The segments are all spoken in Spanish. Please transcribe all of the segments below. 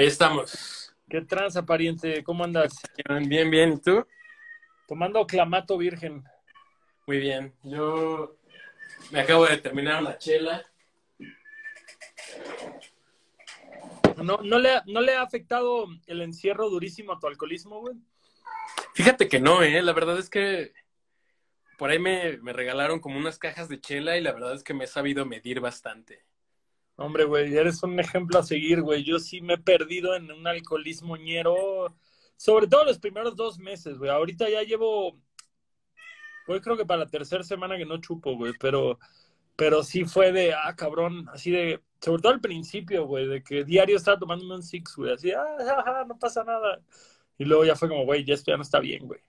Ahí estamos. ¿Qué tranza, pariente? ¿Cómo andas? Bien, bien. ¿Y tú? Tomando clamato virgen. Muy bien. Yo me acabo de terminar una chela. ¿No, no, le, ¿No le ha afectado el encierro durísimo a tu alcoholismo, güey? Fíjate que no, ¿eh? La verdad es que por ahí me, me regalaron como unas cajas de chela y la verdad es que me he sabido medir bastante. Hombre, güey, eres un ejemplo a seguir, güey. Yo sí me he perdido en un alcoholismo ñero, sobre todo los primeros dos meses, güey. Ahorita ya llevo, güey, creo que para la tercera semana que no chupo, güey, pero, pero sí fue de, ah, cabrón, así de, sobre todo al principio, güey, de que diario estaba tomándome un six, güey, así, ah, ah, no pasa nada. Y luego ya fue como, güey, ya esto ya no está bien, güey.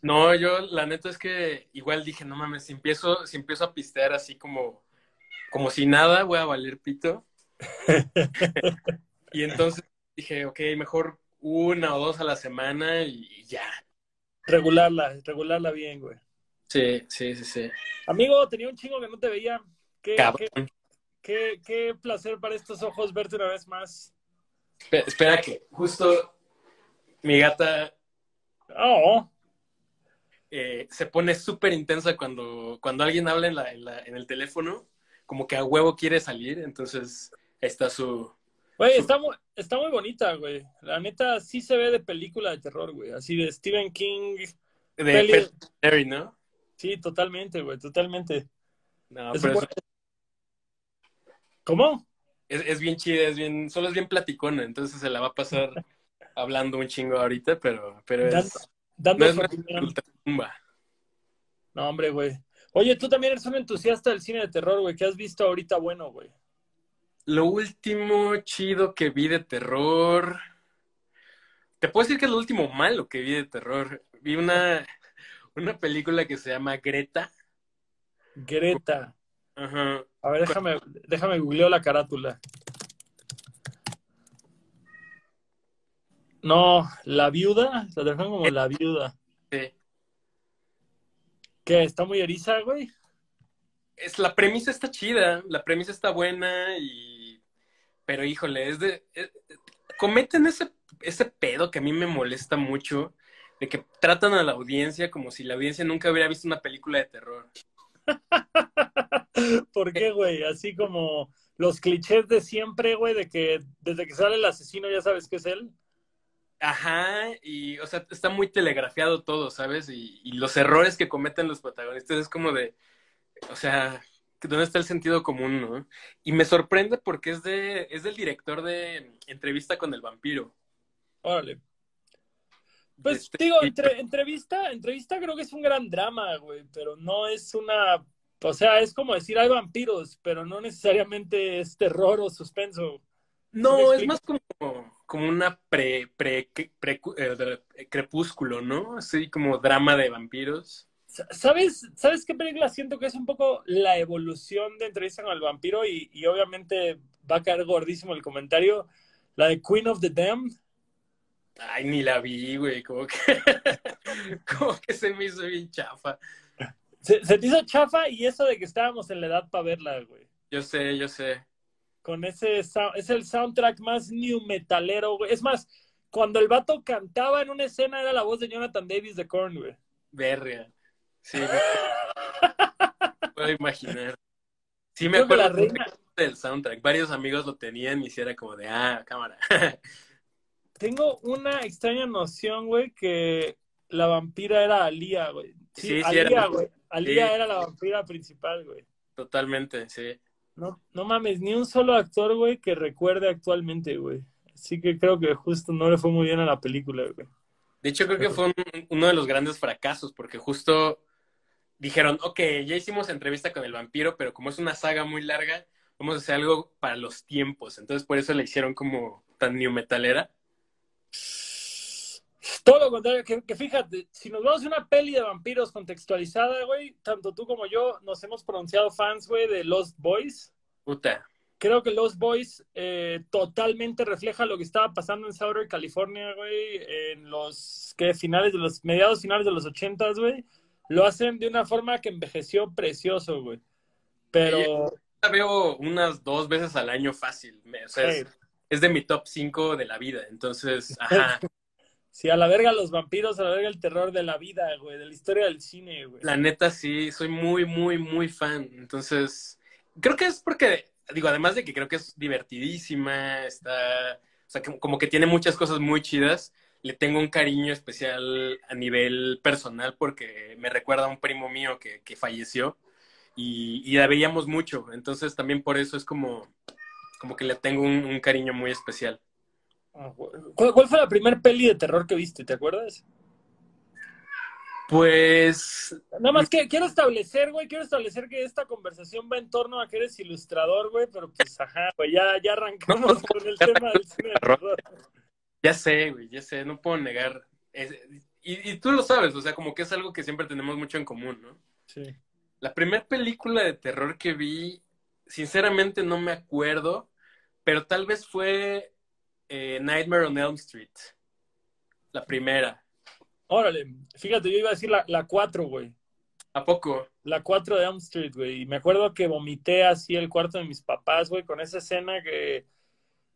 No, yo la neta es que igual dije, no mames, si empiezo, si empiezo a pistear así como como si nada, voy a valer pito. y entonces dije, ok, mejor una o dos a la semana y ya. Regularla, regularla bien, güey. Sí, sí, sí, sí. Amigo, tenía un chingo que no te veía. Qué, qué, qué, placer para estos ojos verte una vez más. Espera, que justo mi gata oh. eh, se pone súper intensa cuando, cuando alguien habla en, la, en, la, en el teléfono como que a huevo quiere salir, entonces está su... Güey, está, muy, está muy bonita, güey. La neta sí se ve de película de terror, güey. Así de Stephen King. De peli... ¿no? Sí, totalmente, güey, totalmente. No, pero ¿Cómo? Es, es, bien chida, es bien, solo es bien platicona, entonces se la va a pasar hablando un chingo ahorita, pero, pero es... Dando, no, no, hombre, güey. Oye, tú también eres un entusiasta del cine de terror, güey. ¿Qué has visto ahorita bueno, güey? Lo último chido que vi de terror. Te puedo decir que es lo último malo que vi de terror. Vi una, una película que se llama Greta. Greta. Ajá. A ver, déjame, déjame googleo la carátula. No, la viuda, la dejan como la viuda. ¿Qué? ¿Está muy eriza, güey? Es, la premisa está chida, la premisa está buena y... Pero híjole, es de... cometen ese, ese pedo que a mí me molesta mucho, de que tratan a la audiencia como si la audiencia nunca hubiera visto una película de terror. ¿Por qué, güey? Así como los clichés de siempre, güey, de que desde que sale el asesino ya sabes que es él. Ajá, y o sea, está muy telegrafiado todo, ¿sabes? Y, y, los errores que cometen los protagonistas es como de, o sea, ¿dónde está el sentido común, no? Y me sorprende porque es de, es del director de Entrevista con el vampiro. Órale. Pues este, digo, entre, entrevista, entrevista creo que es un gran drama, güey, pero no es una, o sea, es como decir hay vampiros, pero no necesariamente es terror o suspenso. No, es más como, como una pre, pre, pre, eh, crepúsculo, ¿no? Así como drama de vampiros. ¿Sabes, ¿Sabes qué película siento que es un poco la evolución de entrevista con el vampiro? Y, y obviamente va a caer gordísimo el comentario. La de Queen of the Damned. Ay, ni la vi, güey. Como que, como que se me hizo bien chafa. Se, se te hizo chafa y eso de que estábamos en la edad para verla, güey. Yo sé, yo sé con ese es el soundtrack más new metalero, güey. Es más, cuando el vato cantaba en una escena era la voz de Jonathan Davis de Korn, güey. Verga. Sí. puedo imaginar. Sí, me acuerdo del soundtrack. Varios amigos lo tenían y era como de, ah, cámara. Tengo una extraña noción, güey, que la vampira era Alía, güey. Sí, sí, Alía, güey. Alía era la vampira principal, güey. Totalmente, sí. No, no mames, ni un solo actor, güey, que recuerde actualmente, güey. Así que creo que justo no le fue muy bien a la película, güey. De hecho, creo que fue uno de los grandes fracasos, porque justo dijeron, ok, ya hicimos entrevista con el vampiro, pero como es una saga muy larga, vamos a hacer algo para los tiempos. Entonces, por eso la hicieron como tan new metalera. Todo lo contrario, que, fíjate, si nos vamos a una peli de vampiros contextualizada, güey, tanto tú como yo nos hemos pronunciado fans, güey, de Lost Boys. Puta. Creo que Lost Boys eh, totalmente refleja lo que estaba pasando en Southern California, güey, en los que finales de los mediados finales de los ochentas, güey. Lo hacen de una forma que envejeció precioso, güey. Pero la veo unas dos veces al año fácil. O sea, es de mi top 5 de la vida. Entonces, ajá. Sí, a la verga los vampiros, a la verga el terror de la vida, güey, de la historia del cine, güey. La neta, sí, soy muy, muy, muy fan. Entonces, creo que es porque, digo, además de que creo que es divertidísima, está, o sea, como que tiene muchas cosas muy chidas, le tengo un cariño especial a nivel personal porque me recuerda a un primo mío que, que falleció y, y, la veíamos mucho. Entonces, también por eso es como, como que le tengo un cariño muy especial. ¿Cuál, ¿Cuál, fue la primer peli de terror que viste? ¿Te acuerdas? Pues. Nada más que quiero establecer, güey, quiero establecer que esta conversación va en torno a que eres ilustrador, güey, pero pues ajá, güey, ya, ya arrancamos con el tema del cine de terror. Ya sé, güey, ya sé, no puedo negar. Es, y, y, tú lo sabes, o sea, como que es algo que siempre tenemos mucho en común, ¿no? Sí. La primera película de terror que vi, sinceramente no me acuerdo, pero tal vez fue eh, Nightmare on Elm Street. La primera. Órale, fíjate, yo iba a decir la 4, güey. ¿A poco? La 4 de Elm Street, güey. Y me acuerdo que vomité así el cuarto de mis papás, güey, con esa escena que,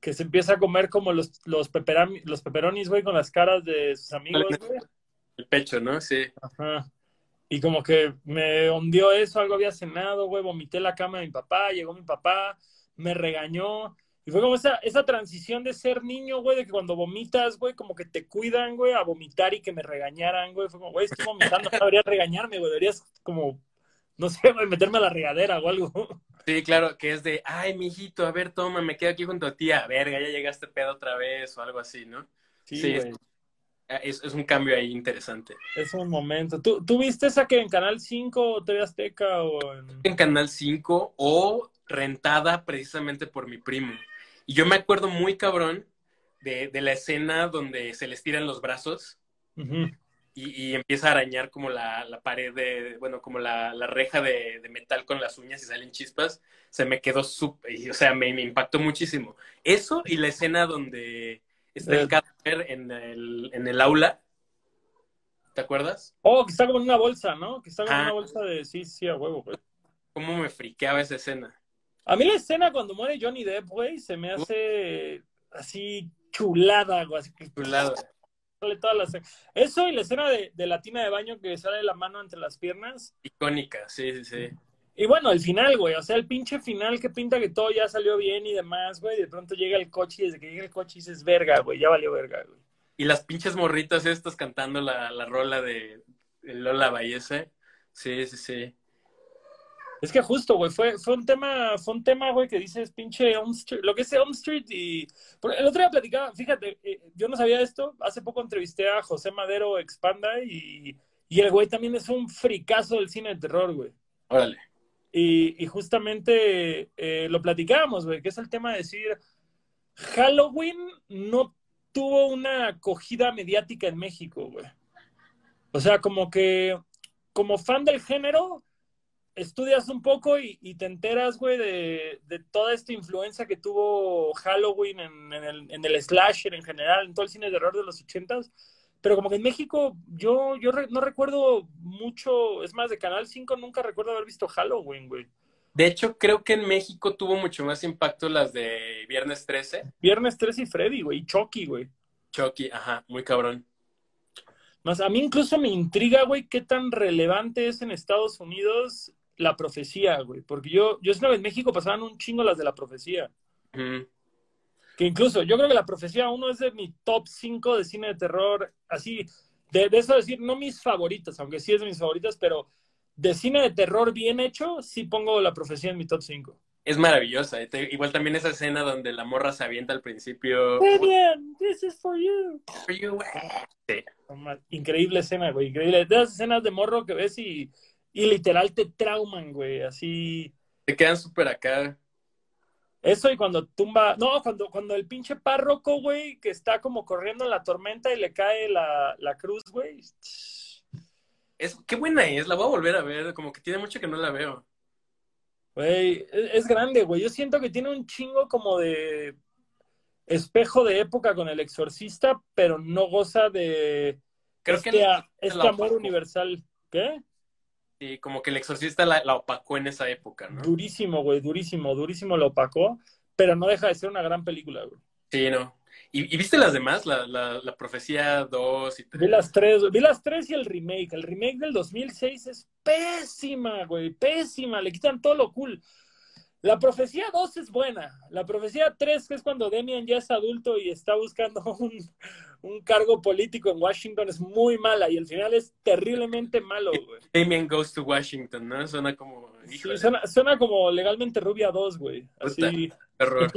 que se empieza a comer como los, los, peperami, los peperonis, güey, con las caras de sus amigos, güey. El pecho, ¿no? Sí. Ajá. Y como que me hundió eso, algo había cenado, güey, vomité la cama de mi papá, llegó mi papá, me regañó. Y fue como esa, esa transición de ser niño, güey, de que cuando vomitas, güey, como que te cuidan, güey, a vomitar y que me regañaran, güey. Fue como, güey, estoy vomitando, no deberías regañarme, güey, deberías como, no sé, güey, meterme a la regadera o algo. Sí, claro, que es de, ay, mijito, a ver, toma, me quedo aquí junto a ti, a verga, ya llegaste pedo otra vez o algo así, ¿no? Sí, sí es, es, es, un cambio ahí interesante. Es un momento. ¿Tú, ¿Tú viste esa que en Canal 5 o TV Azteca o en... En Canal 5 o rentada precisamente por mi primo. Y yo me acuerdo muy cabrón de, de la escena donde se les tiran los brazos uh -huh. y, y, empieza a arañar como la, la pared de, bueno, como la, la reja de, de, metal con las uñas y salen chispas. Se me quedó súper, o sea, me, me, impactó muchísimo. Eso y la escena donde está el cadáver en el, en el aula. ¿Te acuerdas? Oh, que está como en una bolsa, ¿no? Que está como en una bolsa de sí, sí, a huevo, güey. ¿Cómo me friqueaba esa escena? A mí la escena cuando muere Johnny Depp, güey, se me hace así chulada, güey. Así que chulada. Eso y la escena de, de, la tina de baño que sale la mano entre las piernas. Icónica, sí, sí, sí. Y bueno, el final, güey, o sea, el pinche final que pinta que todo ya salió bien y demás, güey, de pronto llega el coche y desde que llega el coche dices, verga, güey, ya valió verga, güey. Y las pinches morritas estas cantando la, la rola de, de Lola Bayese. Sí, sí, sí. Es que justo, güey, fue, fue un tema, fue un tema, güey, que dices pinche Elm Street, lo que es Elm Street y... El otro día platicaba, fíjate, eh, yo no sabía esto, hace poco entrevisté a José Madero Expanda y, y el güey también es un fricazo del cine de terror, güey. Órale. Y, y justamente eh, lo platicábamos, güey, que es el tema de decir, Halloween no tuvo una acogida mediática en México, güey. O sea, como que, como fan del género estudias un poco y, y te enteras, güey, de, de, toda esta influencia que tuvo Halloween en, en, el, en, el, slasher en general, en todo el cine de terror de los ochentas. Pero como que en México yo, yo re, no recuerdo mucho, es más, de Canal 5 nunca recuerdo haber visto Halloween, güey. De hecho, creo que en México tuvo mucho más impacto las de Viernes 13. Viernes 13 y Freddy, güey, y Chucky, güey. Chucky, ajá, muy cabrón. Más, a mí incluso me intriga, güey, qué tan relevante es en Estados Unidos la profecía, güey. Porque yo, yo que en México pasaban un chingo las de la profecía. Que incluso, yo creo que la profecía uno es de mi top 5 de cine de terror, así, de, de, eso decir, no mis favoritas, aunque sí es de mis favoritas, pero de cine de terror bien hecho, sí pongo la profecía en mi top 5. Es maravillosa. Igual también esa escena donde la morra se avienta al principio. Muy bien, this is for you. For you. Sí. Increíble escena, güey. Increíble. De esas escenas de morro que ves y y literal te trauman, güey, así. Te quedan súper acá. Eso y cuando tumba, no, cuando, cuando el pinche párroco, güey, que está como corriendo en la tormenta y le cae la, la cruz, güey. Es, qué buena es, la voy a volver a ver, como que tiene mucho que no la veo. Güey, es, es grande, güey. Yo siento que tiene un chingo como de espejo de época con el exorcista, pero no goza de Creo este, que este amor universal. ¿Qué? Sí, como que el exorcista la, la opacó en esa época, ¿no? Durísimo, güey, durísimo, durísimo lo opacó, pero no deja de ser una gran película, güey. Sí, no. ¿Y, viste las demás? La, la, la Profecía 2 y 3. Vi las tres, vi las tres y el remake. El remake del 2006 es pésima, güey, pésima. Le quitan todo lo cool. La profecía 2 es buena. La profecía 3, que es cuando Demian ya es adulto y está buscando un, un, cargo político en Washington, es muy mala y el final es terriblemente malo, güey. Damian goes to Washington, ¿no? Suena como. Sí, suena, suena, como legalmente Rubia 2, güey. Así. Error.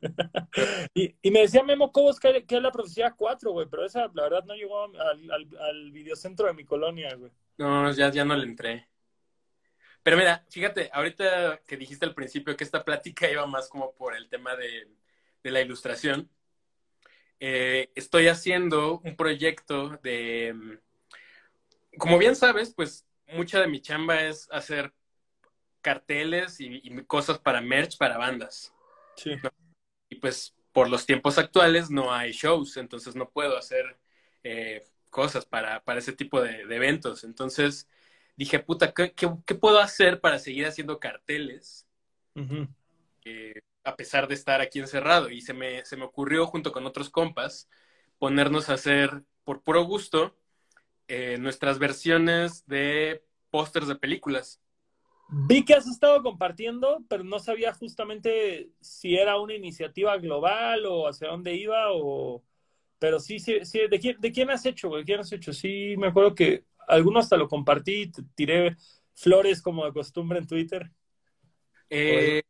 y, y, me decía Memo Cobos que, que, es la profecía 4, güey, pero esa la verdad no llegó al, al, al videocentro de mi colonia, güey. No, ya, ya no le entré. Pero mira, fíjate, ahorita que dijiste al principio que esta plática iba más como por el tema de, de la ilustración, eh, estoy haciendo un proyecto de, como bien sabes, pues mucha de mi chamba es hacer carteles y, y cosas para merch para bandas. Sí. Y pues por los tiempos actuales no hay shows, entonces no puedo hacer eh, cosas para, para, ese tipo de, de eventos. Entonces dije, puta, ¿qué, qué, qué puedo hacer para seguir haciendo carteles? Uh -huh. eh, a pesar de estar aquí encerrado. Y se me, se me ocurrió, junto con otros compas, ponernos a hacer, por puro gusto, eh, nuestras versiones de pósters de películas. Vi que has estado compartiendo, pero no sabía justamente si era una iniciativa global o hacia dónde iba, o... pero sí, sí, sí. ¿De, quién, ¿de quién has hecho, güey? ¿Quién has hecho? Sí, me acuerdo que algunos hasta lo compartí, tiré flores como de costumbre en Twitter. Eh,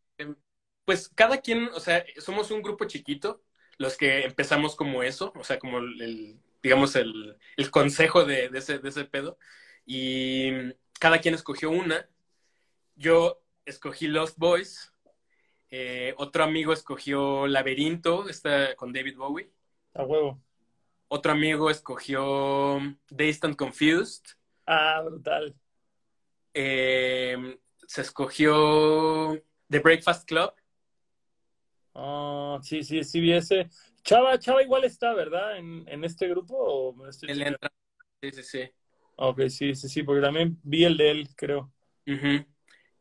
pues cada quien, o sea, somos un grupo chiquito, los que empezamos como eso, o sea, como el, digamos, el, el consejo de, de, ese, de ese pedo, y cada quien escogió una. Yo escogí Lost Boys, eh, otro amigo escogió Laberinto, está con David Bowie. A huevo. Otro amigo escogió Dazed and Confused. Ah, brutal. Eh, se escogió The Breakfast Club. Oh, sí, sí, sí vi ese. Chava, Chava igual está, ¿verdad? En, en este grupo. ¿o Él entra. Sí, sí, sí. Ok, sí, sí, sí, porque también vi el de él, creo. Uh -huh.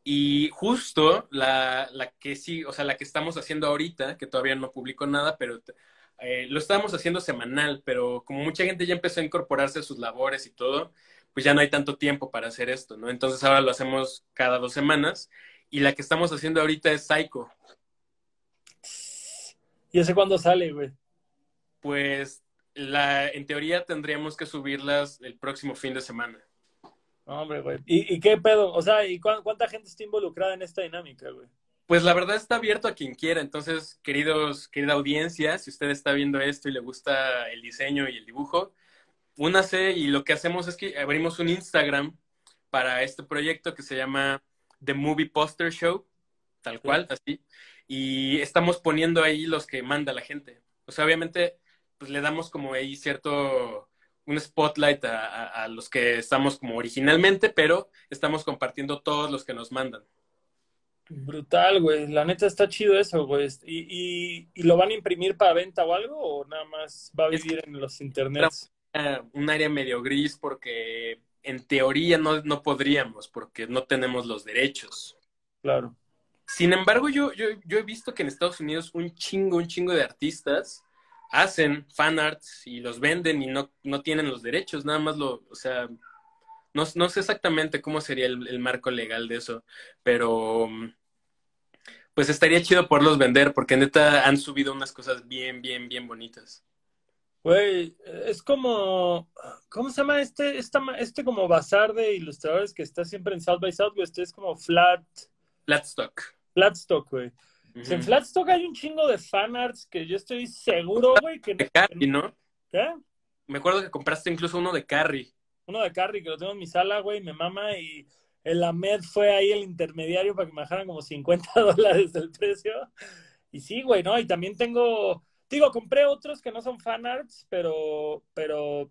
Y justo la, la, que sí, o sea, la que estamos haciendo ahorita, que todavía no publico nada, pero eh, lo estábamos haciendo semanal, pero como mucha gente ya empezó a incorporarse a sus labores y todo, pues ya no hay tanto tiempo para hacer esto, ¿no? Entonces ahora lo hacemos cada dos semanas. Y la que estamos haciendo ahorita es Psycho. ¿Y ese cuándo sale, güey? Pues la, en teoría tendríamos que subirlas el próximo fin de semana. Hombre, güey. ¿Y, ¿Y, qué pedo? O sea, ¿y cu cuánta gente está involucrada en esta dinámica, güey? Pues la verdad está abierto a quien quiera. Entonces, queridos, querida audiencia, si usted está viendo esto y le gusta el diseño y el dibujo, únase y lo que hacemos es que abrimos un Instagram para este proyecto que se llama The Movie Poster Show, tal cual, sí. así. Y estamos poniendo ahí los que manda la gente. O sea, obviamente, pues le damos como ahí cierto, un spotlight a, a, a los que estamos como originalmente, pero estamos compartiendo todos los que nos mandan. Brutal, güey. La neta está chido eso, güey. ¿Y, y, ¿Y, lo van a imprimir para venta o algo? ¿O nada más va a vivir en los internets? Un área medio gris porque en teoría no, no podríamos, porque no tenemos los derechos. Claro. Sin embargo, yo, yo, yo he visto que en Estados Unidos un chingo, un chingo de artistas hacen fanarts y los venden y no, no tienen los derechos, nada más lo, o sea, no, no sé exactamente cómo sería el, marco legal de eso, pero pues estaría chido poderlos vender porque neta han subido unas cosas bien, bien, bien bonitas. Güey, es como, ¿cómo se llama este, esta, este como bazar de ilustradores que está siempre en South by Southwest? Es como Flat... Flatstock. Flatstock, güey. Uh -huh. En Flatstock hay un chingo de fanarts que yo estoy seguro, güey, que... De Carrie, ¿no? ¿Qué? Me acuerdo que compraste incluso uno de Carrie. Uno de Carrie, que lo tengo en mi sala, güey, me mama y el AMED fue ahí el intermediario para que me bajaran como 50 dólares del precio. Y sí, güey, ¿no? Y también tengo, digo, compré otros que no son fanarts, pero, pero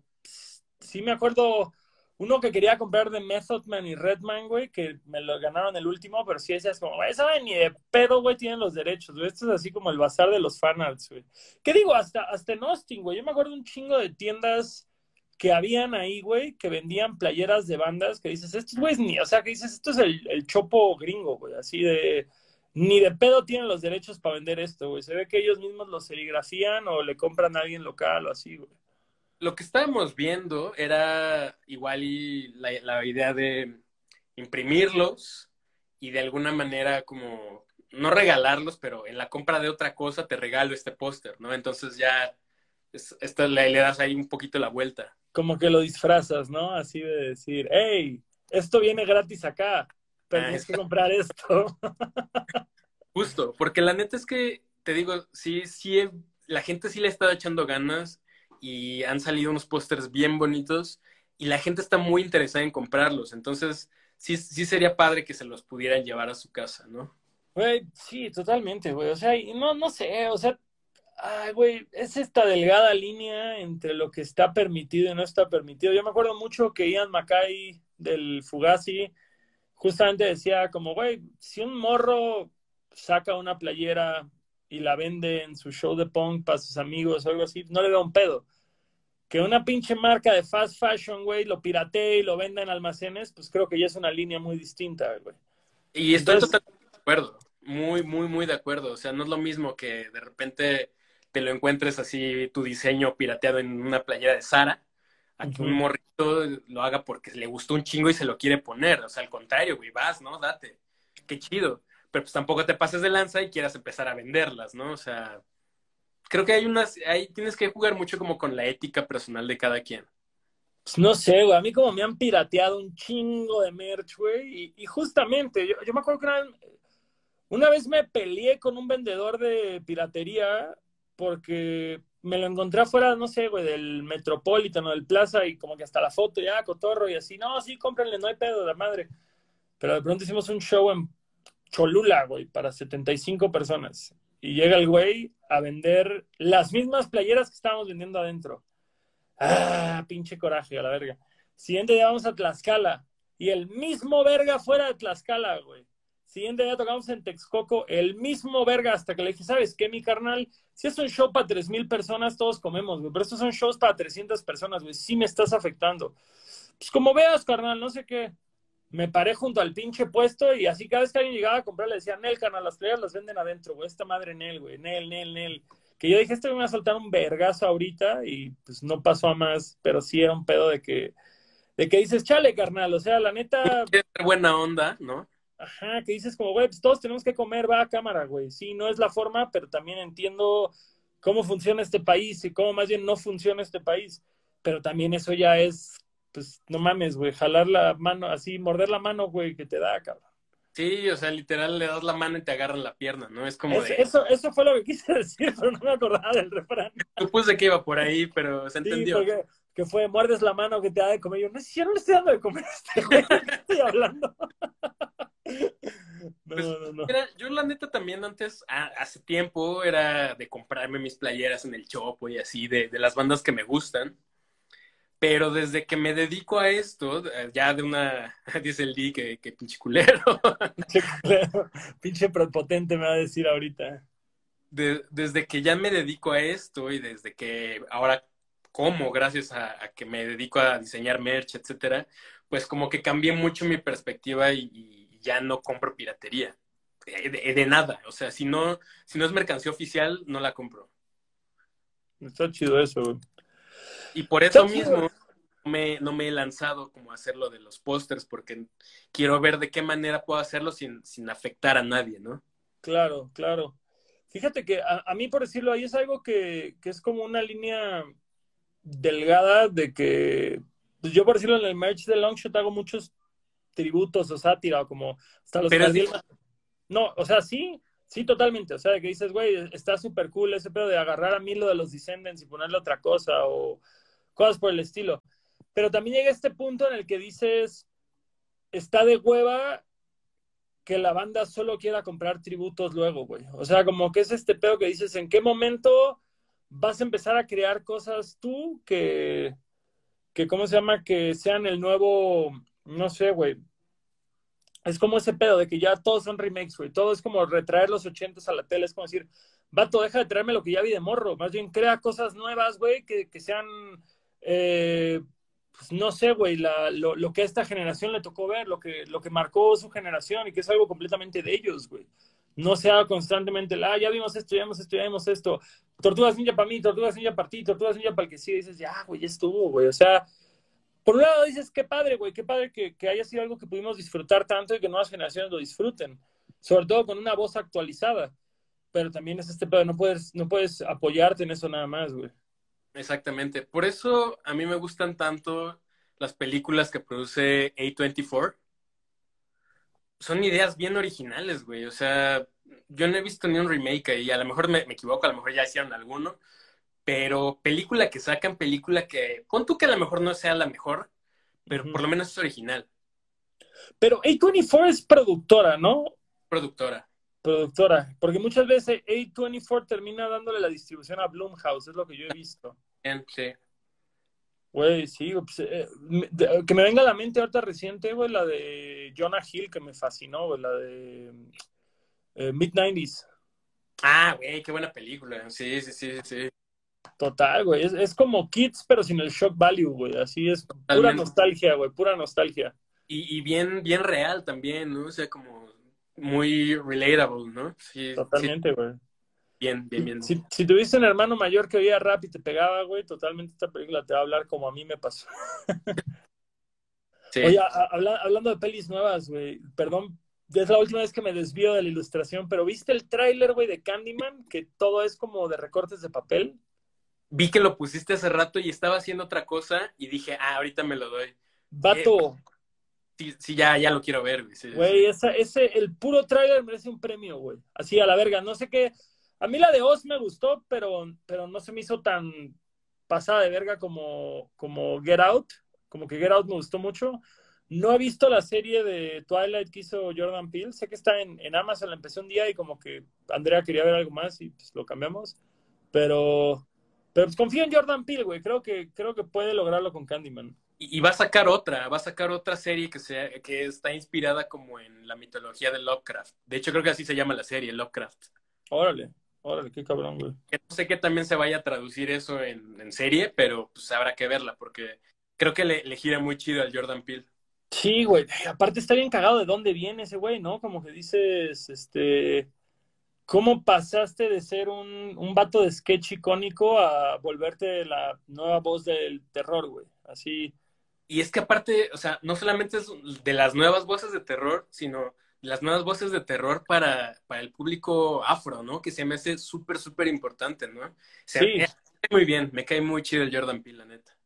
sí me acuerdo uno que quería comprar de Method Man y Redman, güey, que me lo ganaron el último, pero sí decías como, güey, saben ni de pedo, güey, tienen los derechos, güey. Esto es así como el bazar de los fanarts, güey. ¿Qué digo? Hasta, hasta en Austin, güey. Yo me acuerdo un chingo de tiendas que habían ahí, güey, que vendían playeras de bandas que dices, estos güeyes ni, o sea, que dices, esto es el, el chopo gringo, güey, así de, ni de pedo tienen los derechos para vender esto, güey. Se ve que ellos mismos lo serigrafían o le compran a alguien local o así, güey. Lo que estábamos viendo era igual y la, la idea de imprimirlos y de alguna manera como no regalarlos, pero en la compra de otra cosa te regalo este póster, ¿no? Entonces ya es, esta, le, le, das ahí un poquito la vuelta. Como que lo disfrazas, ¿no? Así de decir, hey, esto viene gratis acá, pero ah, tienes que comprar esto. Justo, porque la neta es que, te digo, sí, sí, la gente sí le está echando ganas y han salido unos pósters bien bonitos y la gente está muy interesada en comprarlos, entonces sí, sí sería padre que se los pudieran llevar a su casa, ¿no? Güey, sí, totalmente, güey. O sea, no, no sé, o sea, ay, güey, es esta delgada línea entre lo que está permitido y no está permitido. Yo me acuerdo mucho que Ian Mackay del Fugazi justamente decía como, güey, si un morro saca una playera y la vende en su show de punk para sus amigos o algo así, no le veo un pedo. Que una pinche marca de fast fashion, güey, lo piratee y lo venda en almacenes, pues creo que ya es una línea muy distinta, güey. Y estoy totalmente de acuerdo, muy, muy, muy de acuerdo. O sea, no es lo mismo que de repente te lo encuentres así, tu diseño pirateado en una playera de Sara, a que un morrito lo haga porque le gustó un chingo y se lo quiere poner. O sea, al contrario, güey, vas, ¿no? Date. Qué chido. Pero pues tampoco te pases de lanza y quieras empezar a venderlas, ¿no? O sea, creo que hay unas, ahí tienes que jugar mucho como con la ética personal de cada quien. Pues no sé, güey, a mí como me han pirateado un chingo de merch, güey, y, justamente, yo, me acuerdo que una, una vez me peleé con un vendedor de piratería porque me lo encontré afuera, no sé, güey, del Metropolitan o del Plaza y como que hasta la foto ya, cotorro y así, no, sí, cómprenle, no hay pedo, la madre. Pero de pronto hicimos un show en Cholula, güey, para 75 personas. Y llega el güey a vender las mismas playeras que estábamos vendiendo adentro. Ah, pinche coraje, a la verga. Siguiente día vamos a Tlaxcala. Y el mismo verga fuera de Tlaxcala, güey. Siguiente día tocamos en Texcoco, el mismo verga, hasta que le dije, ¿sabes qué, mi carnal? Si es un show para 3.000 personas, todos comemos, güey. Pero estos son shows para 300 personas, güey. Sí me estás afectando. Pues como veas, carnal, no sé qué me paré junto al pinche puesto y así cada vez que alguien llegaba a comprar le decía, Nel, carnal, las playas las venden adentro, güey, esta madre Nel, güey, Nel, Nel, Nel. Que yo dije, este me va a soltar un vergazo ahorita y pues no pasó a más, pero sí era un pedo de que, de que dices, chale, carnal, o sea, la neta... buena onda, ¿no? Ajá, que dices como, güey, pues todos tenemos que comer, va a cámara, güey. Sí, no es la forma, pero también entiendo cómo funciona este país y cómo más bien no funciona este país. Pero también eso ya es pues no mames, güey, jalar la mano, así, morder la mano, güey, que te da, cabrón. Sí, o sea, literal le das la mano y te agarran la pierna, ¿no? Es como de... Eso, eso fue lo que quise decir, pero no me acordaba del refrán. Supuse que iba por ahí, pero se entendió. Que fue, muerdes la mano que te da de comer. Yo, no, si yo no le estoy dando de comer a este güey, estoy hablando? No, pues, no, no. yo la neta también antes, hace tiempo, era de comprarme mis playeras en el Chopo y así, de, de las bandas que me gustan. Pero desde que me dedico a esto, eh, ya de una, dice el D que, que pinche culero. Pinche culero, pinche prepotente me va a decir ahorita. desde que ya me dedico a esto y desde que ahora como gracias a, que me dedico a diseñar merch, etcétera, pues como que cambié mucho mi perspectiva y, ya no compro piratería. De, de, nada. O sea, si no, si no es mercancía oficial, no la compro. Está chido eso, güey. Y por eso mismo no me, no me he lanzado como a hacerlo de los pósters, porque quiero ver de qué manera puedo hacerlo sin, sin afectar a nadie, ¿no? Claro, claro. Fíjate que a, mí, por decirlo, ahí es algo que, que, es como una línea delgada de que, pues yo por decirlo, en el merch de Longshot hago muchos tributos o sátira, como hasta los Pero No, o sea, sí, sí, totalmente. O sea, que dices, güey, está súper cool ese pedo de agarrar a Milo de los Descendants y ponerle otra cosa, o cosas por el estilo. Pero también llega este punto en el que dices, está de hueva que la banda solo quiera comprar tributos luego, güey. O sea, como que es este pedo que dices, ¿en qué momento vas a empezar a crear cosas tú que, que ¿cómo se llama? Que sean el nuevo, no sé, güey. Es como ese pedo de que ya todos son remakes, güey. Todo es como retraer los ochentas a la tele. Es como decir, vato, deja de traerme lo que ya vi de morro. Más bien crea cosas nuevas, güey, que, que sean eh, pues no sé, güey, lo, que a esta generación le tocó ver, lo que, lo que marcó su generación y que es algo completamente de ellos, güey. no sea constantemente, ah, ya vimos esto, ya vimos esto, ya vimos esto. Tortugas ninja para mí, tortugas ninja para ti, tortugas ninja para el que sí. dices, ya, güey, ya estuvo, güey. O sea, por un lado dices, qué padre, güey, qué padre que, que haya sido algo que pudimos disfrutar tanto y que nuevas generaciones lo disfruten. Sobre todo con una voz actualizada. Pero también es este pedo, no puedes, no puedes apoyarte en eso nada más, güey. Exactamente. Por eso a mí me gustan tanto las películas que produce A24 son ideas bien originales, güey. O sea, yo no he visto ni un remake y a lo mejor me, equivoco, a lo mejor ya hicieron alguno, pero película que sacan, película que, pon tú que a lo mejor no sea la mejor, pero por lo menos es original. Pero A24 es productora, ¿no? Productora. Productora, porque muchas veces A24 termina dándole la distribución a Blumhouse, es lo que yo he visto. Sí. Güey, sí, pues, eh, que me venga a la mente ahorita reciente, güey, la de Jonah Hill, que me fascinó, güey, la de eh, Mid-90s. Ah, güey, qué buena película. Sí, sí, sí, sí. Total, güey. Es, como Kids, pero sin el shock value, güey. Así es. Pura nostalgia, güey. Pura nostalgia. Y, bien, bien real también, ¿no? O sea, como muy relatable, ¿no? Sí, Totalmente, güey. Bien, bien, bien. Si, si, tuviste un hermano mayor que oía rap y te pegaba, güey, totalmente esta película te va a hablar como a mí me pasó. sí. Oye, hablando de pelis nuevas, güey, perdón, es la última vez que me desvío de la ilustración, pero ¿viste el tráiler, güey, de Candyman? Que todo es como de recortes de papel. Vi que lo pusiste hace rato y estaba haciendo otra cosa y dije, ah, ahorita me lo doy. Vato. Eh, sí, ya, ya lo quiero ver, güey. güey, ese, el puro tráiler merece un premio, güey. Así a la verga. No sé qué a mí la de Oz me gustó, pero, pero no se me hizo tan pasada de verga como, como Get Out. Como que Get Out me gustó mucho. No he visto la serie de Twilight que hizo Jordan Peele. Sé que está en, en Amazon, la empecé un día y como que Andrea quería ver algo más y pues lo cambiamos. Pero, pero pues confío en Jordan Peele, güey. Creo que, creo que puede lograrlo con Candyman. Y, va a sacar otra, va a sacar otra serie que, sea, que está inspirada como en la mitología de Lovecraft. De hecho, creo que así se llama la serie, Lovecraft. Órale. Órale, qué cabrón, güey. No sé qué también se vaya a traducir eso en, serie, pero pues habrá que verla, porque creo que le, gira muy chido al Jordan Peele. Sí, güey. Aparte está bien cagado de dónde viene ese güey, ¿no? Como que dices, este... ¿Cómo pasaste de ser un, un vato de sketch icónico a volverte la nueva voz del terror, güey? Así... Y es que aparte, o sea, no solamente es de las nuevas voces de terror, sino las nuevas voces de terror para, para el público afro, ¿no? Que se me hace súper, súper importante, ¿no? sí. Me cae muy bien, me cae muy chido el Jordan Peele, la neta.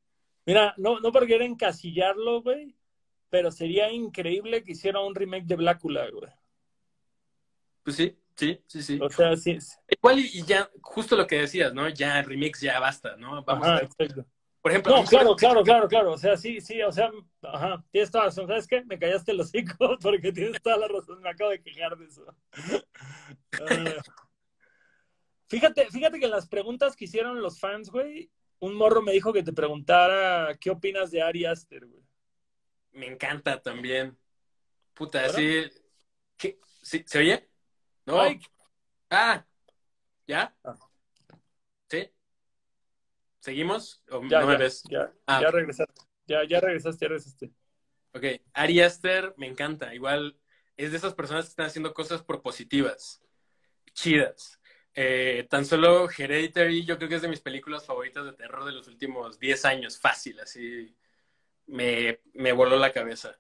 Mira, no, no por querer encasillarlo, güey, pero sería increíble que hiciera un remake de Blácula, güey. Pues sí, sí, sí, sí. O sea, sí. Igual y, ya, justo lo que decías, ¿no? Ya remix ya basta, ¿no? Vamos a... Exacto. Por ejemplo, no, claro, claro, claro, claro. O sea, sí, sí, o sea, ajá, tienes toda la razón. ¿Sabes qué? Me callaste el hocico porque tienes toda la razón. Me acabo de quejar de eso. Ah. fíjate, fíjate que en las preguntas que hicieron los fans, güey, un morro me dijo que te preguntara qué opinas de Ari Aster, güey. Me encanta también. Puta, así. ¿Sí? ¿Se oye? No. Ah, ¿ya? Ah. ¿Seguimos? ¿O ya, no ya, ves? Ya, ah, ya regresaste. Ya, ya regresaste, ya regresaste. Ok, Ari Aster me encanta. Igual es de esas personas que están haciendo cosas propositivas, chidas. Eh, tan solo Hereditary, yo creo que es de mis películas favoritas de terror de los últimos 10 años, fácil, así me, me voló la cabeza.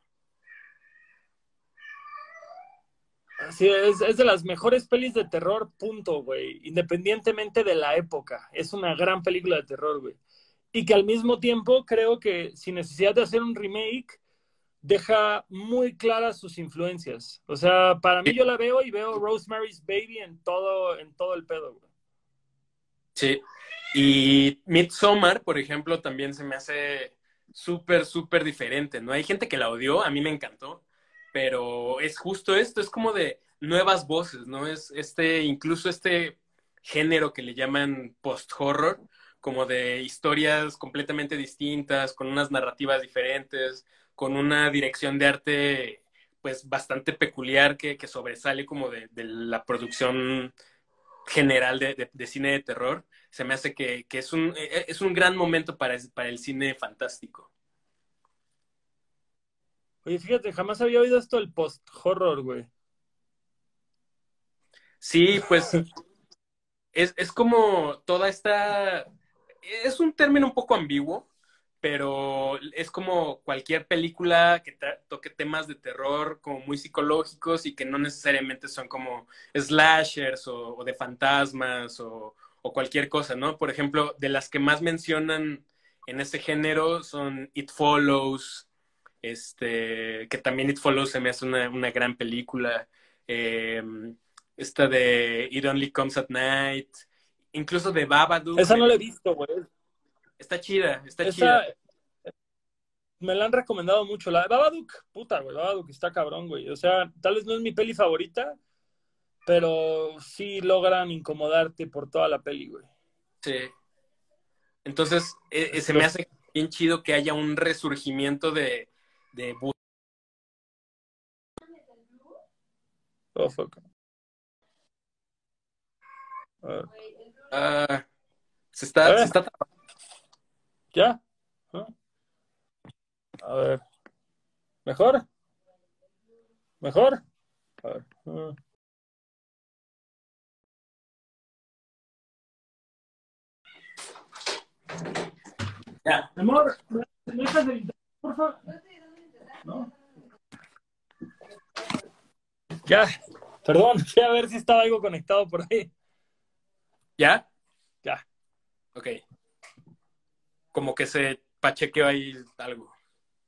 Sí, es, es, de las mejores pelis de terror, punto, güey. Independientemente de la época. Es una gran película de terror, güey. Y que al mismo tiempo creo que sin necesidad de hacer un remake, deja muy claras sus influencias. O sea, para mí yo la veo y veo Rosemary's Baby en todo, en todo el pedo, güey. Sí. Y Midsommar, por ejemplo, también se me hace súper, súper diferente, ¿no? Hay gente que la odió, a mí me encantó pero es justo esto, es como de nuevas voces, ¿no? Es este, incluso este género que le llaman post-horror, como de historias completamente distintas, con unas narrativas diferentes, con una dirección de arte pues bastante peculiar que, sobresale como de, la producción general de, cine de terror, se me hace que, es, un, e, es un gran momento para, para el cine fantástico. Oye, fíjate, jamás había oído esto del post-horror, güey. Sí, pues es, es como toda esta... Es un término un poco ambiguo, pero es como cualquier película que toque temas de terror como muy psicológicos y que no necesariamente son como slashers o, de fantasmas o, o, cualquier cosa, ¿no? Por ejemplo, de las que más mencionan en ese género son It Follows, este, que también It Follows se me hace una, una gran película, eh, esta de It Only Comes at Night, incluso de Babadook. Esa no la he visto, güey. Está chida, está chida. Me la han recomendado mucho. La de Babadook, puta, güey. Babadook está cabrón, güey. O sea, tal vez no es mi peli favorita, pero sí logran incomodarte por toda la peli, güey. Sí. Entonces, eh, eh, se me hace bien chido que haya un resurgimiento de, de... Oh, fuck. Uh, se está, se está... ¿Ya? A ver. ¿Mejor? ¿Mejor? A ver. Ya, amor, ¿me dejas de por favor? ¿No? Ya, perdón, a ver si estaba algo conectado por ahí. ¿Ya? Ya. Ok. Como que se pachequeó ahí algo.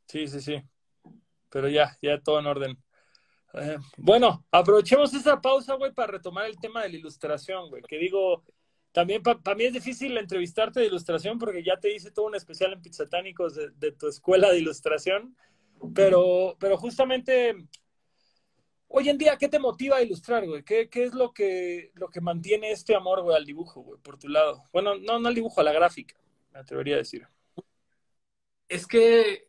Sí, sí, sí. Pero ya, ya todo en orden. Eh, bueno, aprovechemos esa pausa, güey, para retomar el tema de la ilustración, güey. Que digo, también para mí es difícil entrevistarte de ilustración porque ya te hice todo un especial en Pizzatánicos de, de tu escuela de ilustración. Pero, pero justamente, hoy en día, ¿qué te motiva a ilustrar, güey? ¿Qué, ¿Qué, es lo que, lo que mantiene este amor, güey, al dibujo, güey, por tu lado? Bueno, no, no al dibujo, a la gráfica, me atrevería a decir. Es que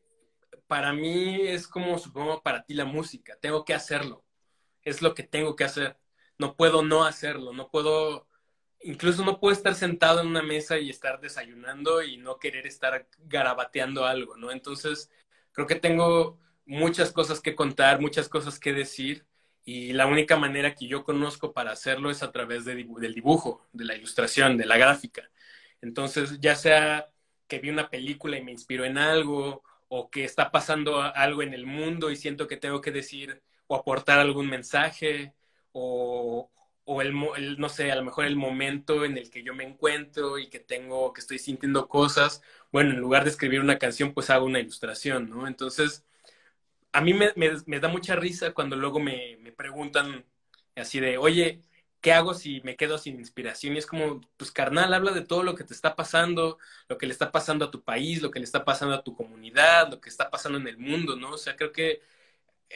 para mí es como, supongo, para ti la música. Tengo que hacerlo. Es lo que tengo que hacer. No puedo no hacerlo. No puedo, incluso no puedo estar sentado en una mesa y estar desayunando y no querer estar garabateando algo, ¿no? Entonces, creo que tengo muchas cosas que contar, muchas cosas que decir. Y la única manera que yo conozco para hacerlo es a través de, del dibujo, de la ilustración, de la gráfica. Entonces, ya sea que vi una película y me inspiró en algo, o que está pasando algo en el mundo y siento que tengo que decir o aportar algún mensaje o, o el, no sé, a lo mejor el momento en el que yo me encuentro y que tengo, que estoy sintiendo cosas, bueno, en lugar de escribir una canción, pues hago una ilustración, ¿no? Entonces, a mí me, me, me da mucha risa cuando luego me, me preguntan así de, oye, ¿qué hago si me quedo sin inspiración? Y es como, pues carnal, habla de todo lo que te está pasando, lo que le está pasando a tu país, lo que le está pasando a tu comunidad, lo que está pasando en el mundo, ¿no? O sea, creo que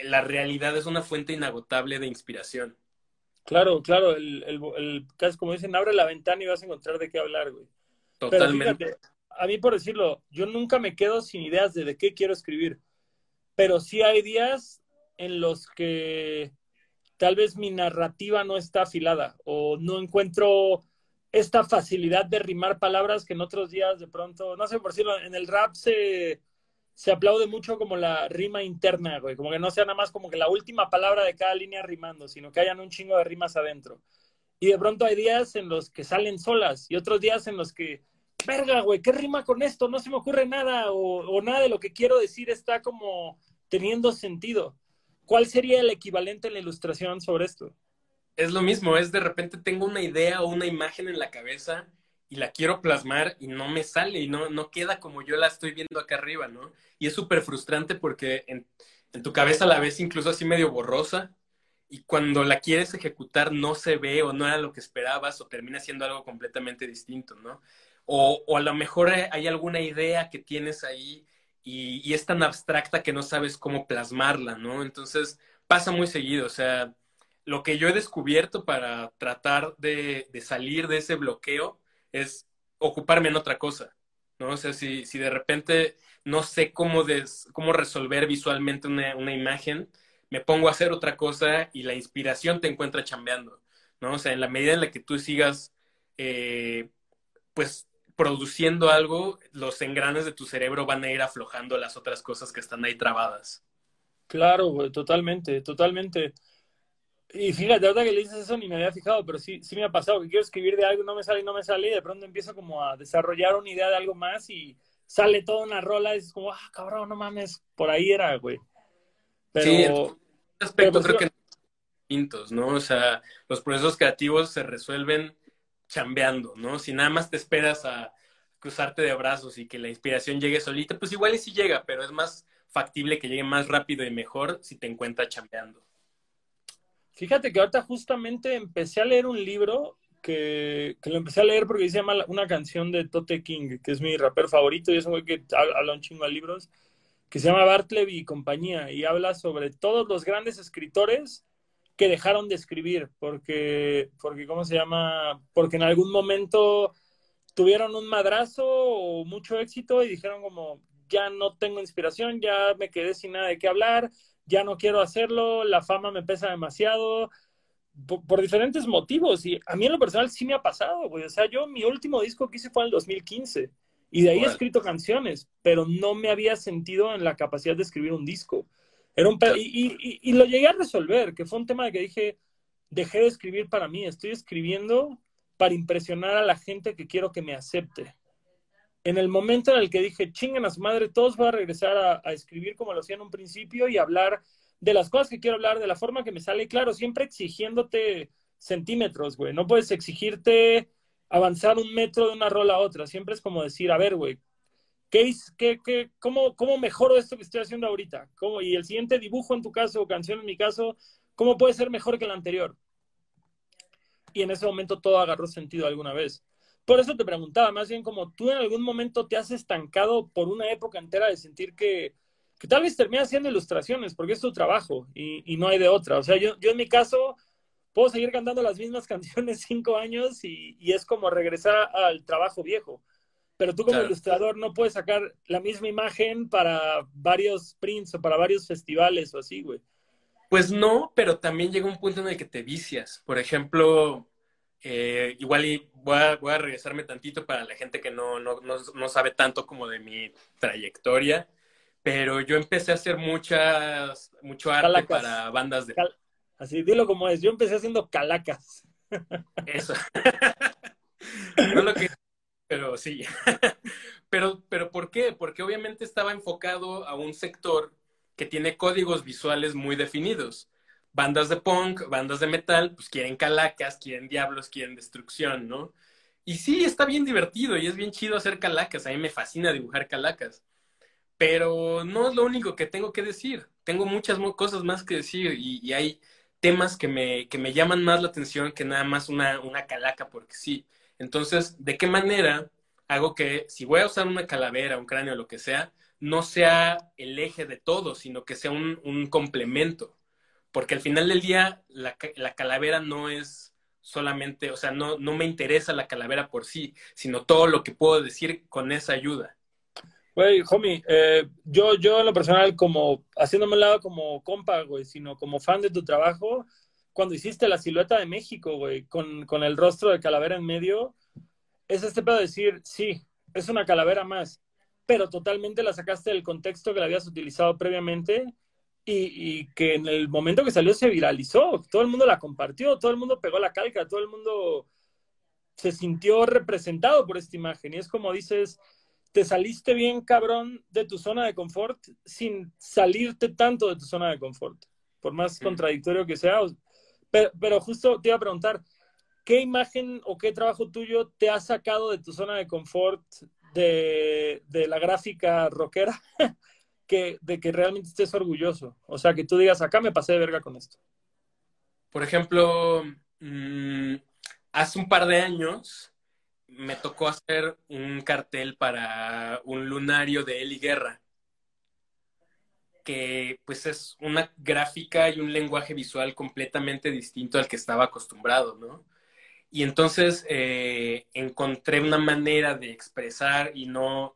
la realidad es una fuente inagotable de inspiración. Claro, claro, el, el, el como dicen, abre la ventana y vas a encontrar de qué hablar, güey. Totalmente. a mí, por decirlo, yo nunca me quedo sin ideas de, de qué quiero escribir, pero sí hay días en los que tal vez mi narrativa no está afilada o no encuentro esta facilidad de rimar palabras que en otros días de pronto, no sé por decirlo, en el rap se, se aplaude mucho como la rima interna, güey, como que no sea nada más como que la última palabra de cada línea rimando, sino que hayan un chingo de rimas adentro. Y de pronto hay días en los que salen solas y otros días en los que, verga, güey, ¿qué rima con esto? No se me ocurre nada o, nada de lo que quiero decir está como teniendo sentido. ¿Cuál sería el equivalente en la ilustración sobre esto? Es lo mismo, es de repente tengo una idea o una imagen en la cabeza y la quiero plasmar y no me sale y no, no queda como yo la estoy viendo acá arriba, ¿no? Y es súper frustrante porque en, en, tu cabeza la ves incluso así medio borrosa y cuando la quieres ejecutar no se ve o no era lo que esperabas o termina siendo algo completamente distinto, ¿no? O, o a lo mejor hay alguna idea que tienes ahí y, es tan abstracta que no sabes cómo plasmarla, ¿no? Entonces pasa muy seguido, o sea, lo que yo he descubierto para tratar de, salir de ese bloqueo es ocuparme en otra cosa, ¿no? O sea, si, si de repente no sé cómo, cómo resolver visualmente una, una, imagen, me pongo a hacer otra cosa y la inspiración te encuentra chambeando, ¿no? O sea, en la medida en la que tú sigas, eh, pues, produciendo algo, los engranes de tu cerebro van a ir aflojando las otras cosas que están ahí trabadas. Claro, totalmente, totalmente. Y fíjate, ahora que le dices eso ni me había fijado, pero sí, sí me ha pasado que quiero escribir de algo, no me sale y no me sale, y de pronto empiezo como a desarrollar una idea de algo más y sale toda una rola y es como, ah, cabrón, no mames, por ahí era, güey. Pero, sí, en aspecto pues, creo que distintos, ¿no? O sea, los procesos creativos se resuelven chambeando, ¿no? Si nada más te esperas a cruzarte de brazos y que la inspiración llegue solita, pues igual y sí llega, pero es más factible que llegue más rápido y mejor si te encuentras chambeando. Fíjate que ahorita justamente empecé a leer un libro que, lo empecé a leer porque se llama una canción de Tote King, que es mi rapper favorito y es un güey que habla un chingo de libros, que se llama Bartleby y compañía y habla sobre todos los grandes escritores que dejaron de escribir porque, porque ¿cómo se llama? Porque en algún momento tuvieron un madrazo o mucho éxito y dijeron como, ya no tengo inspiración, ya me quedé sin nada de qué hablar, ya no quiero hacerlo, la fama me pesa demasiado, por, diferentes motivos. Y a mí en lo personal sí me ha pasado, güey. O sea, yo mi último disco que hice fue en el 2015 y de ahí he escrito canciones, pero no me había sentido en la capacidad de escribir un disco. Era un y, y, lo llegué a resolver, que fue un tema de que dije, dejé de escribir para mí, estoy escribiendo para impresionar a la gente que quiero que me acepte en el momento en el que dije, chingan a su madre, todos van a regresar a, escribir como lo hacía en un principio y hablar de las cosas que quiero hablar, de la forma que me sale, claro, siempre exigiéndote centímetros, güey. No puedes exigirte avanzar un metro de una rola a otra. Siempre es como decir, a ver, güey, ¿qué, qué, qué, cómo, ¿cómo mejoro esto que estoy haciendo ahorita? ¿Cómo, y el siguiente dibujo en tu caso, o canción en mi caso, ¿cómo puede ser mejor que el anterior? Y en ese momento todo agarró sentido alguna vez. Por eso te preguntaba, más bien como tú en algún momento te has estancado por una época entera de sentir que, que tal vez terminas haciendo ilustraciones, porque es tu trabajo y, y, no hay de otra. O sea, yo, yo en mi caso puedo seguir cantando las mismas canciones cinco años y, y es como regresar al trabajo viejo. Pero tú como ilustrador no puedes sacar la misma imagen para varios prints o para varios festivales o así, güey. Pues no, pero también llega un punto en el que te vicias. Por ejemplo, eh, igual y voy a, regresarme tantito para la gente que no, no, no, sabe tanto como de mi trayectoria, pero yo empecé a hacer muchas, mucho arte para bandas de... Así, dilo como es, yo empecé haciendo calacas. Eso. no lo que... Pero sí. pero, pero ¿por qué? Porque obviamente estaba enfocado a un sector que tiene códigos visuales muy definidos bandas de punk, bandas de metal, pues quieren calacas, quieren diablos, quieren destrucción, ¿no? Y sí, está bien divertido y es bien chido hacer calacas. A mí me fascina dibujar calacas. Pero no es lo único que tengo que decir. Tengo muchas cosas más que decir y, hay temas que me, que me llaman más la atención que nada más una, una calaca, porque sí. Entonces, ¿de qué manera hago que si voy a usar una calavera, un cráneo, lo que sea, no sea el eje de todo, sino que sea un, un complemento? Porque al final del día la, calavera no es solamente, o sea, no, no me interesa la calavera por sí, sino todo lo que puedo decir con esa ayuda. Güey, homie, eh, yo, yo en lo personal, como haciéndome un lado como compa, güey, sino como fan de tu trabajo, cuando hiciste la silueta de México, güey, con, con el rostro de calavera en medio, es este pedo de decir, sí, es una calavera más, pero totalmente la sacaste del contexto que la habías utilizado previamente y, que en el momento que salió se viralizó, todo el mundo la compartió, todo el mundo pegó la calca, todo el mundo se sintió representado por esta imagen. Y es como dices, te saliste bien cabrón de tu zona de confort sin salirte tanto de tu zona de confort, por más contradictorio que sea. Pero, pero, justo te iba a preguntar, ¿qué imagen o qué trabajo tuyo te ha sacado de tu zona de confort de, de la gráfica rockera que, de que realmente estés orgulloso. O sea, que tú digas, acá me pasé de verga con esto. Por ejemplo, mm, hace un par de años me tocó hacer un cartel para un lunario de Eli Guerra, que pues es una gráfica y un lenguaje visual completamente distinto al que estaba acostumbrado, ¿no? Y entonces eh, encontré una manera de expresar y no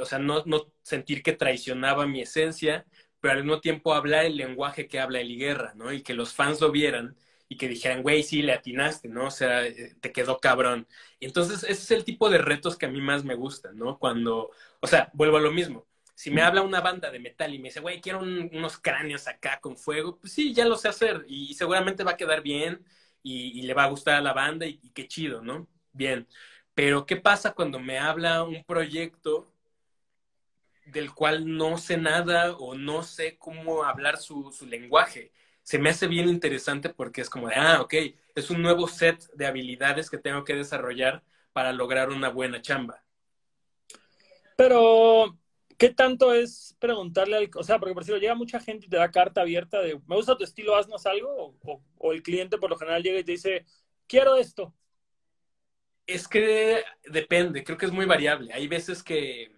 o sea, no, no sentir que traicionaba mi esencia, pero al mismo tiempo hablar el lenguaje que habla Eli Guerra, ¿no? Y que los fans lo vieran y que dijeran, güey, sí, le atinaste, ¿no? O sea, eh, te quedó cabrón. Y entonces ese es el tipo de retos que a mí más me gustan, ¿no? Cuando, o sea, vuelvo a lo mismo. si me habla una banda de metal y me dice, güey, quiero unos cráneos acá con fuego, pues sí, ya lo sé hacer y, seguramente va a quedar bien y, le va a gustar a la banda y, qué chido, ¿no? Bien. Pero ¿qué pasa cuando me habla un proyecto del cual no sé nada o no sé cómo hablar su, su lenguaje? Se me hace bien interesante porque es como de, ah, ok, es un nuevo set de habilidades que tengo que desarrollar para lograr una buena chamba. Pero ¿Qué tanto es preguntarle al, o sea, porque por ejemplo llega mucha gente y te da carta abierta de, me gusta tu estilo, haznos algo, o, el cliente por lo general llega y te dice, quiero esto. Es que depende, creo que es muy variable. Hay veces que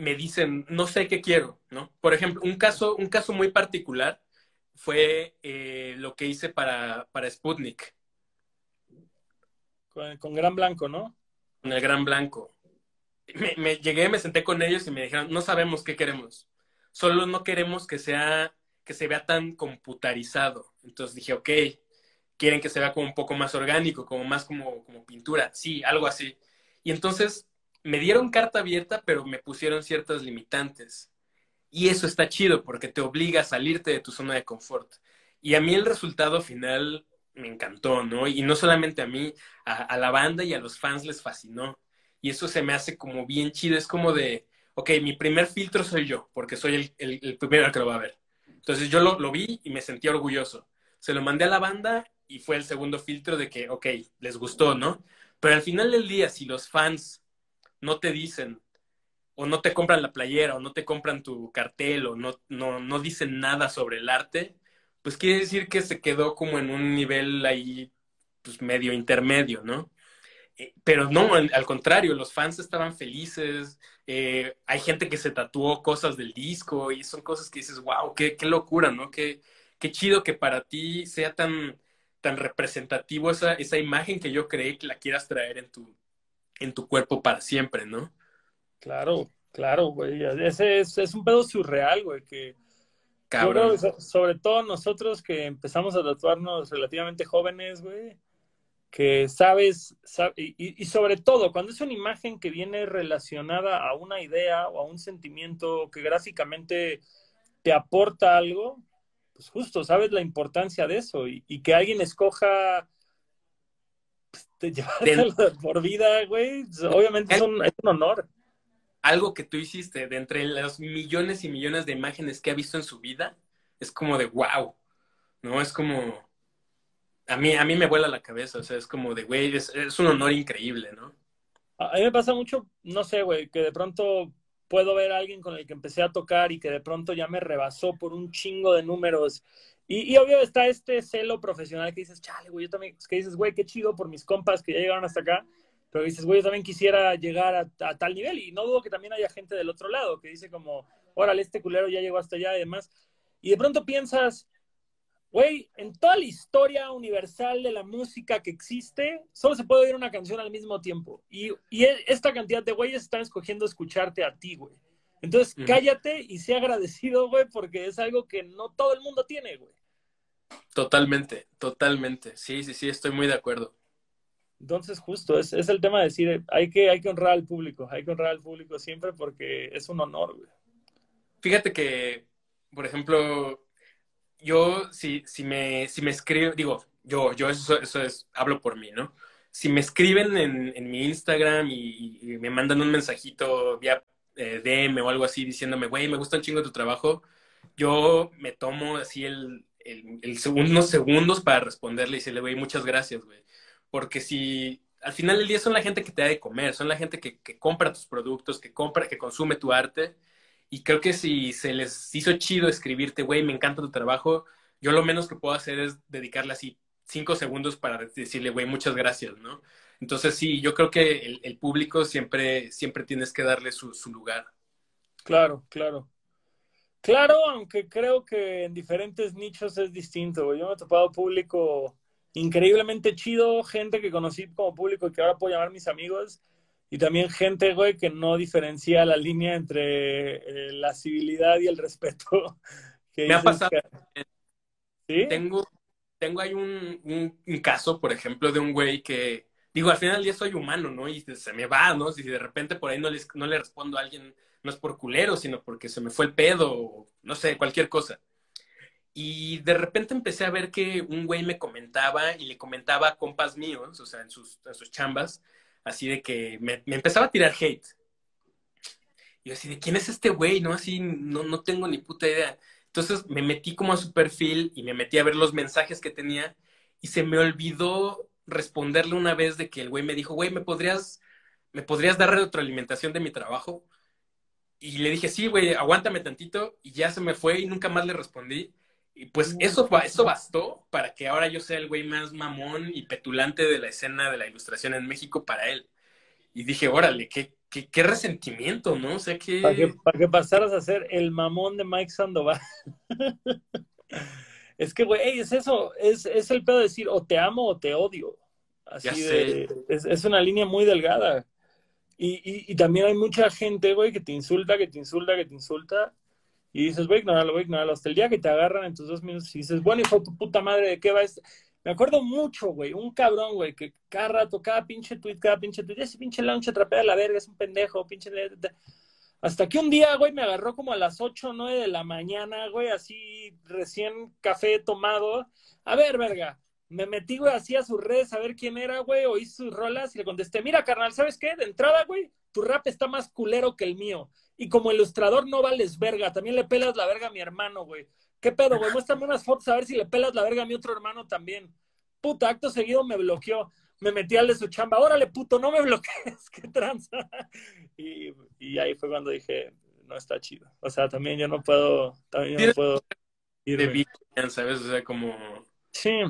me dicen, no sé qué quiero, ¿no? Por ejemplo, un caso, un caso muy particular fue eh, lo que hice para, para Sputnik. Con, con Gran Blanco, ¿no? Con el Gran Blanco me, llegué, me senté con ellos y me dijeron, no sabemos qué queremos. Solo no queremos que sea, que se vea tan computarizado. Entonces dije, ok, quieren que se vea como un poco más orgánico, como más como, como pintura. Sí, algo así. Y entonces me dieron carta abierta, pero me pusieron ciertas limitantes. Y eso está chido porque te obliga a salirte de tu zona de confort. Y a mí el resultado final me encantó, ¿no? Y no solamente a mí, a la banda y a los fans les fascinó y eso se me hace como bien chido, es como de, ok, mi primer filtro soy yo, porque soy el, el, primero que lo va a ver. Entonces yo lo, lo, vi y me sentí orgulloso. Se lo mandé a la banda y fue el segundo filtro de que, ok, les gustó, ¿no? Pero al final del día, si los fans no te dicen, o no te compran la playera, o no te compran tu cartel, o no, no, no dicen nada sobre el arte, pues quiere decir que se quedó como en un nivel ahí, pues medio intermedio, ¿no? Eh, pero no, al, contrario, los fans estaban felices, eh, hay gente que se tatuó cosas del disco y son cosas que dices, wow, qué, qué locura, ¿no? Qué, qué chido que para ti sea tan, tan representativo esa, esa imagen que yo creí que la quieras traer en tu, en tu cuerpo para siempre, ¿no? Claro, claro, güey. Ese es, es un pedo surreal, güey, que Cabrón. sobre todo nosotros que empezamos a tatuarnos relativamente jóvenes, güey que sabes, y, sobre todo cuando es una imagen que viene relacionada a una idea o a un sentimiento que gráficamente te aporta algo, pues justo sabes la importancia de eso y, que alguien escoja pues, por vida, güey, obviamente es un, es un, honor. Algo que tú hiciste de entre los millones y millones de imágenes que ha visto en su vida, es como de wow, ¿no? Es como a mí, a mí me vuela la cabeza, o sea, es como de, güey, es, un honor increíble, ¿no? A mí me pasa mucho, no sé, güey, que de pronto puedo ver a alguien con el que empecé a tocar y que de pronto ya me rebasó por un chingo de números. Y, y obvio está este celo profesional que dices, chale, güey, yo también, que dices, güey, qué chido por mis compas que ya llegaron hasta acá. Pero dices, güey, yo también quisiera llegar a, a, tal nivel. Y no dudo que también haya gente del otro lado que dice como, órale, este culero ya llegó hasta allá y demás. Y de pronto piensas, Güey, en toda la historia universal de la música que existe, solo se puede oír una canción al mismo tiempo. Y, e, esta cantidad de güeyes están escogiendo escucharte a ti, güey. Entonces, cállate y sé agradecido, güey, porque es algo que no todo el mundo tiene, güey. Totalmente, totalmente. Sí, sí, sí, estoy muy de acuerdo. Entonces, justo, es, es el tema de decir, hay que, hay que honrar al público, hay que honrar al público siempre porque es un honor, güey. Fíjate que, por ejemplo, yo, si, si, me, si me escriben, digo, yo, yo eso, eso es, hablo por mí, ¿no? Si me escriben en, en mi Instagram y, me mandan un mensajito vía eh, DM o algo así diciéndome, güey, me gusta un chingo tu trabajo, yo me tomo así el, el, el unos segundos para responderle y decirle, güey, muchas gracias, güey. Porque si al final del día son la gente que te da de comer, son la gente que, que compra tus productos, que compra, que consume tu arte y creo que si se les hizo chido escribirte, güey, me encanta tu trabajo, yo lo menos que puedo hacer es dedicarle así cinco segundos para decirle, güey, muchas gracias, ¿no? Entonces sí, yo creo que el, público siempre, siempre tienes que darle su, lugar. Claro, claro. Claro, aunque creo que en diferentes nichos es distinto, güey. Yo me he topado público increíblemente chido, gente que conocí como público y que ahora puedo llamar mis amigos, y también gente, güey, que no diferencia la línea entre eh, la civilidad y el respeto. Me ha pasado. ¿Sí? Tengo, tengo ahí un, un, caso, por ejemplo, de un güey que, digo, al final ya soy humano, ¿no? Y se me va, ¿no? Si de repente por ahí no, les, no le respondo a alguien no es por culero, sino porque se me fue el pedo, o no sé, cualquier cosa. Y de repente empecé a ver que un güey me comentaba y le comentaba a compas míos, o sea, en sus, en sus chambas, así de que me, empezaba a tirar hate. Y yo así de, ¿quién es este güey? No, así, no, no tengo ni puta idea. Entonces me metí como a su perfil y me metí a ver los mensajes que tenía y se me olvidó responderle una vez de que el güey me dijo, güey, ¿me podrías, ¿me podrías dar retroalimentación de mi trabajo? Y le dije, sí, güey, aguántame tantito. Y ya se me fue y nunca más le respondí. Y pues eso, eso bastó para que ahora yo sea el güey más mamón y petulante de la escena de la ilustración en México para él. Y dije, órale, qué, qué, qué resentimiento, ¿no? O sea, que... Para, que... para que pasaras a ser el mamón de Mike Sandoval. es que, güey, es eso, es, es, el pedo de decir o te amo o te odio. Así Ya de, sé. Es, es, una línea muy delgada. Y, y, y, también hay mucha gente, güey, que te insulta, que te insulta, que te insulta. Y dices, voy a ignorarlo, voy a ignorarlo. Hasta el día que te agarran en tus dos minutos y dices, bueno, hijo tu puta madre, ¿de qué va esto? Me acuerdo mucho, güey, un cabrón, güey, que cada rato, cada pinche tweet, cada pinche tweet, ese pinche launch atrapea a la verga, es un pendejo, pinche... Hasta que un día, güey, me agarró como a las 8 o 9 de la mañana, güey, así recién café tomado. A ver, verga, me metí, güey, así a sus redes a ver quién era, güey, oí sus rolas y le contesté, mira, carnal, ¿sabes qué? De entrada, güey, tu rap está más culero que el mío. Y como ilustrador no vales verga, también le pelas la verga a mi hermano, güey. ¿Qué pedo, güey? Muéstrame unas fotos a ver si le pelas la verga a mi otro hermano también. Puta, acto seguido me bloqueó. Me metí al de su chamba. Órale, puto, no me bloquees, qué tranza. Y, y ahí fue cuando dije, no está chido. O sea, también yo no puedo, también yo no puedo. De ¿sabes? O sea, como... Sí.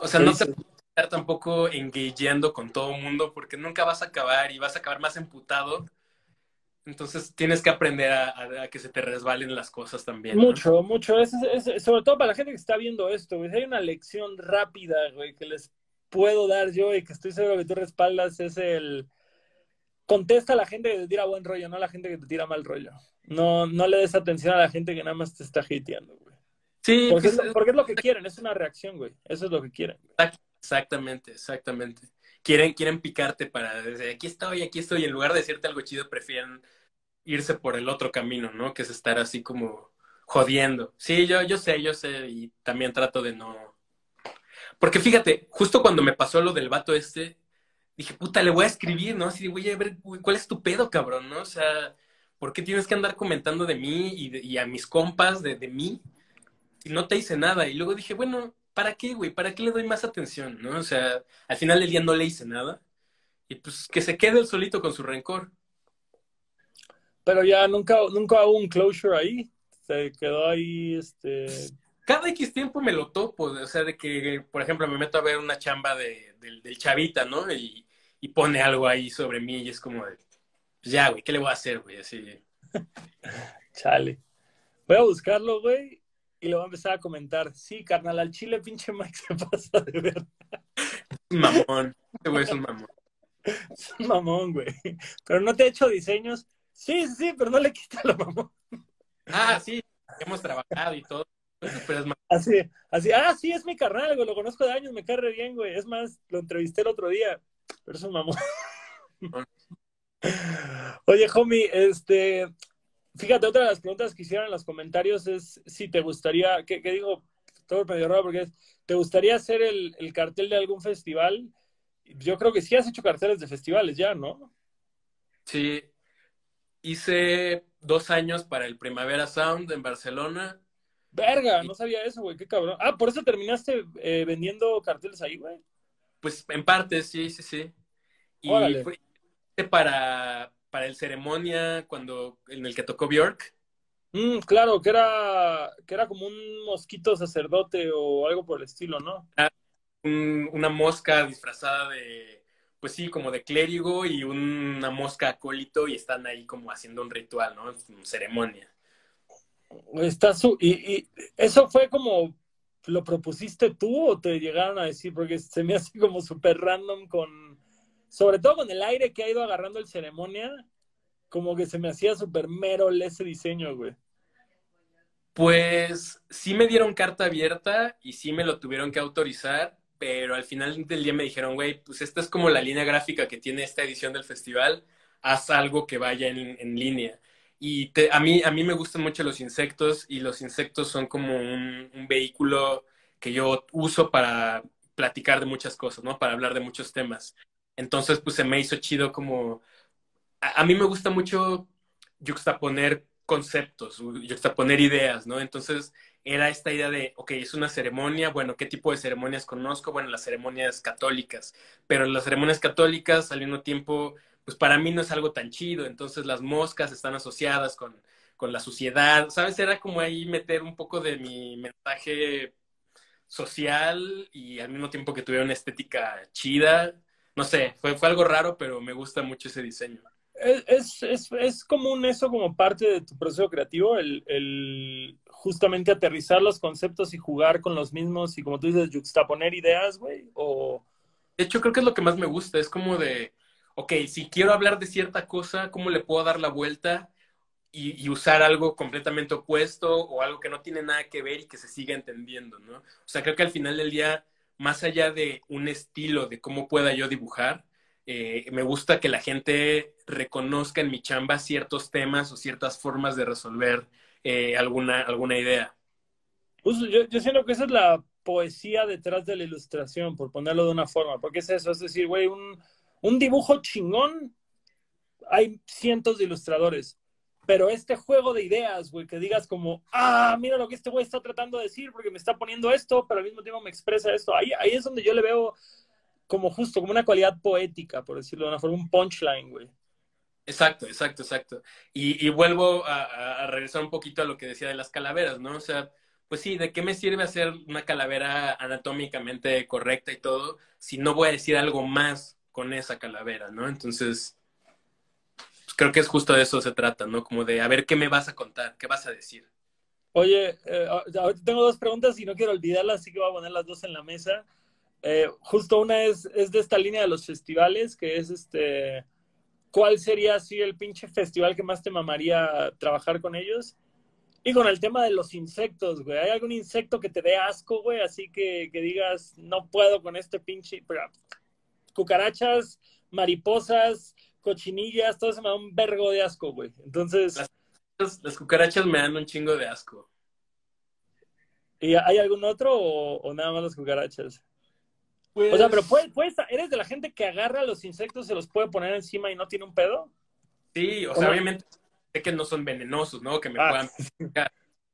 O sea, no te puedes estar tampoco engageando con todo el mundo porque nunca vas a acabar y vas a acabar más emputado. Entonces tienes que aprender a, a, a que se te resbalen las cosas también. ¿no? Mucho, mucho. Es, es, es, sobre todo para la gente que está viendo esto, güey. Hay una lección rápida, güey, que les puedo dar yo y que estoy seguro que tú respaldas, es el contesta a la gente que te tira buen rollo, no a la gente que te tira mal rollo. No, no le des atención a la gente que nada más te está hateando, güey. Sí, porque, pues, es, porque es lo que quieren, es una reacción, güey. Eso es lo que quieren. Güey. Exactamente, exactamente. Quieren, quieren picarte para decir, aquí estoy, aquí estoy. En lugar de decirte algo chido, prefieren irse por el otro camino, ¿no? Que es estar así como jodiendo. Sí, yo, yo sé, yo sé, y también trato de no. Porque fíjate, justo cuando me pasó lo del vato este, dije, puta, le voy a escribir, ¿no? Así de, voy a ver, ¿cuál es tu pedo, cabrón, no? O sea, ¿por qué tienes que andar comentando de mí y, de, y a mis compas de, de mí? Y no te hice nada. Y luego dije, bueno, ¿para qué, güey? ¿Para qué le doy más atención, no? O sea, al final del día no le hice nada. Y pues que se quede el solito con su rencor. Pero ya nunca, nunca hubo un closure ahí. Se quedó ahí, este. Cada X tiempo me lo topo. O sea, de que, por ejemplo, me meto a ver una chamba de, de, del chavita, ¿no? Y, y, pone algo ahí sobre mí y es como de. Pues ya, güey, ¿qué le voy a hacer, güey? Así. Chale. Voy a buscarlo, güey, y le voy a empezar a comentar. Sí, carnal, al chile pinche Mike se pasa de ver. Mamón. Este güey es un mamón. Es un mamón, güey. Pero no te he hecho diseños. Sí, sí, pero no le quita lo mamón. Ah, sí, hemos trabajado y todo. Pero es así, así, ah, sí, es mi carnal, güey, lo conozco de años, me cae re bien, güey. Es más, lo entrevisté el otro día, pero es un mamón. Oye, homie, este, fíjate, otra de las preguntas que hicieron en los comentarios es si te gustaría, que, que digo, todo medio raro porque es, ¿te gustaría hacer el, el, cartel de algún festival? Yo creo que sí has hecho carteles de festivales ya, ¿no? Sí, hice dos años para el Primavera Sound en Barcelona. Verga, no sabía eso, güey, qué cabrón. Ah, ¿por eso terminaste eh, vendiendo carteles ahí, güey? Pues en parte, sí, sí, sí. Y Órale. fue para, para el ceremonia cuando en el que tocó Bjork. Mm, claro, que era, que era como un mosquito sacerdote o algo por el estilo, ¿no? Ah, un, una mosca disfrazada de, pues sí, como de clérigo y una mosca acólito y están ahí como haciendo un ritual, ¿no? Una ceremonia. Está su y, y, eso fue como lo propusiste tú o te llegaron a decir porque se me hace como súper random con sobre todo con el aire que ha ido agarrando el ceremonia como que se me hacía súper mero ese diseño, güey. Pues sí me dieron carta abierta y sí me lo tuvieron que autorizar, pero al final del día me dijeron, güey, pues esta es como la línea gráfica que tiene esta edición del festival, haz algo que vaya en, línea. Y te, a, mí, a mí me gustan mucho los insectos y los insectos son como un, un vehículo que yo uso para platicar de muchas cosas, ¿no? Para hablar de muchos temas. Entonces, pues se me hizo chido como... A, mí me gusta mucho juxtaponer conceptos, juxtaponer ideas, ¿no? Entonces era esta idea de, ok, es una ceremonia, bueno, ¿qué tipo de ceremonias conozco? Bueno, las ceremonias católicas, pero las ceremonias católicas al mismo tiempo, pues para mí no es algo tan chido, entonces las moscas están asociadas con, con la suciedad, ¿sabes? Era como ahí meter un poco de mi mensaje social y al mismo tiempo que tuviera una estética chida. No sé, fue, fue algo raro, pero me gusta mucho ese diseño. Es, es, es común eso como parte de tu proceso creativo, el, el, justamente aterrizar los conceptos y jugar con los mismos y como tú dices, juxtaponer ideas, güey, o... De hecho, creo que es lo que más me gusta, es como de, ok, si quiero hablar de cierta cosa, ¿cómo le puedo dar la vuelta y, y, usar algo completamente opuesto o algo que no tiene nada que ver y que se siga entendiendo, ¿no? O sea, creo que al final del día, más allá de un estilo de cómo pueda yo dibujar, eh, me gusta que la gente reconozca en mi chamba ciertos temas o ciertas formas de resolver eh, alguna, alguna idea. Pues yo, yo siento que esa es la poesía detrás de la ilustración, por ponerlo de una forma, porque es eso, es decir, güey, un, un dibujo chingón, hay cientos de ilustradores pero este juego de ideas, güey, que digas como, ah, mira lo que este güey está tratando de decir porque me está poniendo esto, pero al mismo tiempo me expresa esto. Ahí, ahí es donde yo le veo como justo, como una cualidad poética, por decirlo de una forma, un punchline, güey. Exacto, exacto, exacto. Y, vuelvo a, regresar un poquito a lo que decía de las calaveras, ¿no? O sea, pues sí, ¿de qué me sirve hacer una calavera anatómicamente correcta y todo si no voy a decir algo más con esa calavera, ¿no? Entonces, creo que es justo de eso se trata, ¿no? Como de a ver qué me vas a contar, qué vas a decir. Oye, eh, tengo dos preguntas y no quiero olvidarlas, así que voy a poner las dos en la mesa. Eh, justo una es, es de esta línea de los festivales, que es este, ¿cuál sería así el pinche festival que más te mamaría trabajar con ellos? Y con el tema de los insectos, güey. ¿Hay algún insecto que te dé asco, güey? Así que, que digas, no puedo con este pinche... Cucarachas, mariposas, cochinillas, todo eso me da un vergo de asco, güey. Entonces. Las, las, cucarachas me dan un chingo de asco. ¿Y hay algún otro o, o nada más las cucarachas? Pues... O sea, pero puedes, puedes, ¿eres de la gente que agarra los insectos, se los puede poner encima y no tiene un pedo? Sí, o sea, obviamente sé que no son venenosos, ¿no? Que me Ah. puedan.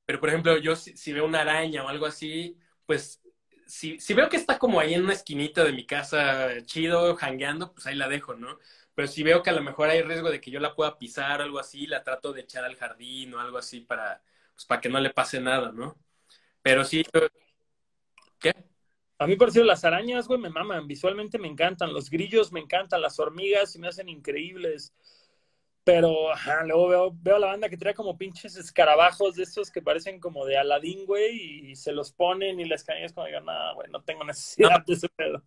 Pero, por ejemplo, yo si, si veo una araña o algo así, pues si, si veo que está como ahí en una esquinita de mi casa, chido, jangueando, pues ahí la dejo, ¿no? Pero si veo que a lo mejor hay riesgo de que yo la pueda pisar o algo así, la trato de echar al jardín o algo así para, pues, para que no le pase nada, ¿no? Pero sí, ¿qué? A mí, por decirlo, las arañas, güey, me maman. Visualmente me encantan. Los grillos me encantan. Las hormigas se me hacen increíbles. Pero, ajá, luego veo, veo a la banda que trae como pinches escarabajos de estos que parecen como de Aladín, güey, y se los ponen y las caen. Es como, digo, no, güey, no tengo necesidad de ese pedo.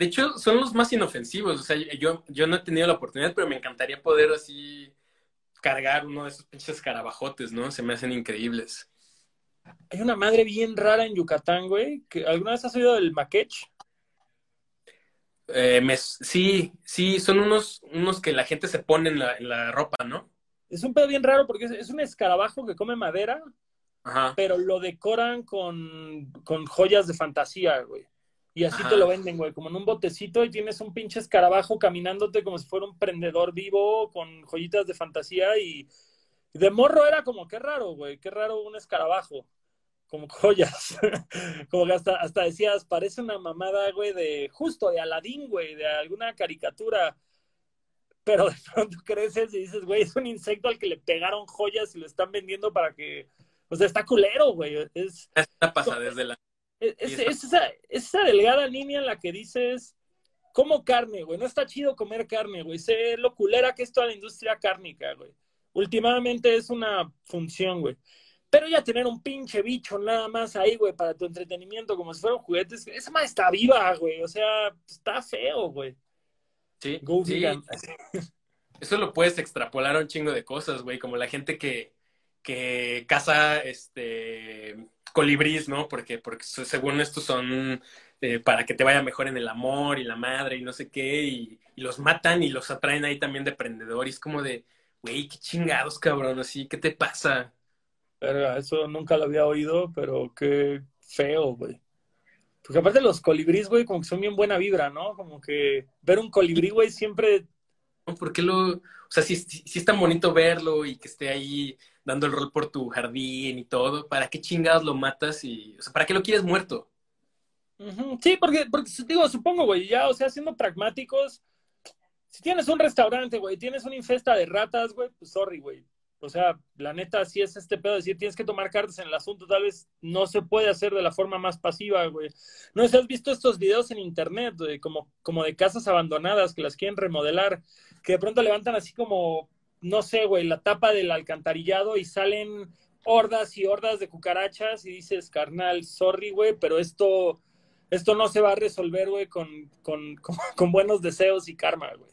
De hecho, son los más inofensivos. O sea, yo, yo no he tenido la oportunidad, pero me encantaría poder así cargar uno de esos pinches escarabajotes, ¿no? Se me hacen increíbles. Hay una madre bien rara en Yucatán, güey. Que, ¿Alguna vez has oído del maquech? Eh, me- sí, sí, son unos, unos que la gente se pone en la, en la ropa, ¿no? Es un pedo bien raro porque es, es un escarabajo que come madera, Ajá. pero lo decoran con, con joyas de fantasía, güey. Y así Ajá. te lo venden, güey, como en un botecito y tienes un pinche escarabajo caminándote como si fuera un prendedor vivo con joyitas de fantasía y de morro era como, qué raro, güey, qué raro un escarabajo, como joyas. como que hasta, hasta decías, parece una mamada, güey, de justo de Aladín, güey, de alguna caricatura. Pero de pronto creces y dices, güey, es un insecto al que le pegaron joyas y lo están vendiendo para que... O sea, está culero, güey. Es, Es una pasadez de la... es, esa, es esa delgada línea en la que dices, como carne, güey. No está chido comer carne, güey. Sé lo culera que es toda la industria cárnica, güey. Últimamente es una función, güey. Pero ya tener un pinche bicho nada más ahí, güey, para tu entretenimiento, como si fueran juguetes, esa madre está viva, güey. O sea, está feo, güey. Sí, Go sí. vegan. Eso lo puedes extrapolar a un chingo de cosas, güey, como la gente que, que caza este colibrís, ¿no? Porque, porque se- según estos son eh, para que te vaya mejor en el amor y la madre y no sé qué, y, los matan y los atraen ahí también de prendedor, y es como de, Güey, qué chingados, cabrón, así, ¿qué te pasa? Verga, eso nunca lo había oído, pero qué feo, güey. Porque aparte los colibríes, güey, como que son bien buena vibra, ¿no? Como que ver un colibrí, güey, siempre... ¿Por qué lo...? O sea, si, es tan bonito verlo y que esté ahí dando el rol por tu jardín y todo, ¿para qué chingados lo matas y... O sea, ¿para qué lo quieres muerto? Sí, porque, porque digo, supongo, güey, ya, o sea, siendo pragmáticos, si tienes un restaurante, güey, tienes una infesta de ratas, güey, pues sorry, güey. O sea, la neta, si es este pedo de decir tienes que tomar cartas en el asunto, tal vez no se puede hacer de la forma más pasiva, güey. No sé has visto estos videos en internet, güey, como, como de casas abandonadas que las quieren remodelar, que de pronto levantan así como, no sé, güey, la tapa del alcantarillado y salen hordas y hordas de cucarachas y dices, carnal, sorry, güey, pero esto, esto no se va a resolver, güey, con, con, con buenos deseos y karma, güey.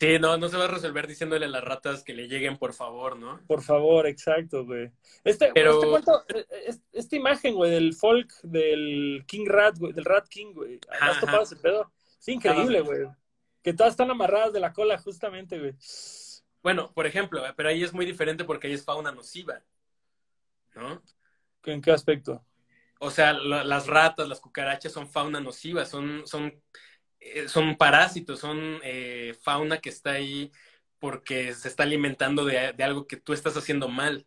Sí, no, no se va a resolver diciéndole a las ratas que le lleguen, por favor, ¿no? Por favor, exacto, güey. Este, Pero... este cuento, eh, eh, esta imagen, güey, del folk, del King Rat, güey, del Rat King, güey. ¿Has topado ese pedo? Es increíble, güey. Que todas están amarradas de la cola, justamente, güey. Bueno, por ejemplo, pero ahí es muy diferente porque ahí es fauna nociva, ¿no? ¿En qué aspecto? O sea, las ratas, las cucarachas son fauna nociva, son, son eh, son parásitos, son eh, fauna que está ahí porque se está alimentando de, algo que tú estás haciendo mal.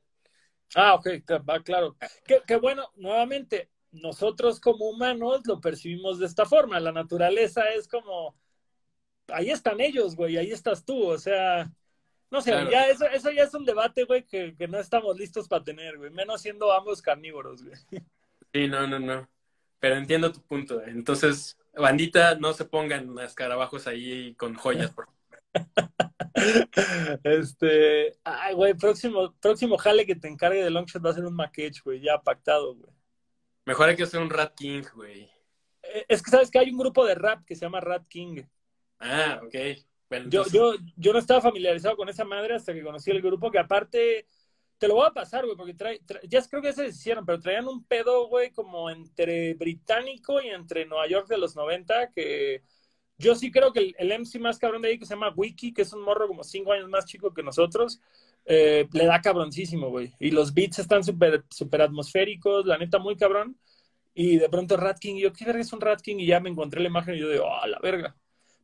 Ah, ok, va claro. Qué, bueno, nuevamente, nosotros como humanos lo percibimos de esta forma. La naturaleza es como, ahí están ellos, güey, ahí estás tú, o sea, no sé, ya eso, eso ya es un debate, güey, que, que no estamos listos para tener, güey, menos siendo ambos carnívoros, güey. Sí, no, no, no. Pero entiendo tu punto. Entonces, Bandita, no se pongan escarabajos ahí con joyas, por Este, ay, güey, próximo, próximo jale que te encargue de Longshot va a ser un maquetch, güey, ya pactado, güey. Mejor hay que hacer un Rat King, güey. Eh, es que sabes que hay un grupo de rap que se llama Rat King. Ah, ok. yo, yo, yo no estaba familiarizado con esa madre hasta que conocí el grupo, que aparte te lo voy a pasar, güey, porque trae, ya creo que ya se hicieron, pero traían un pedo, güey, como entre británico y entre Nueva York de los 90, que yo sí creo que el, MC más cabrón de ahí, que se llama Wiki, que es un morro como cinco años más chico que nosotros, eh, le da cabroncísimo, güey. Y los beats están súper super atmosféricos, la neta, muy cabrón. Y de pronto Rat King, y yo, ¿qué verga es un Rat King? Y ya me encontré la imagen y yo digo, oh, a la verga.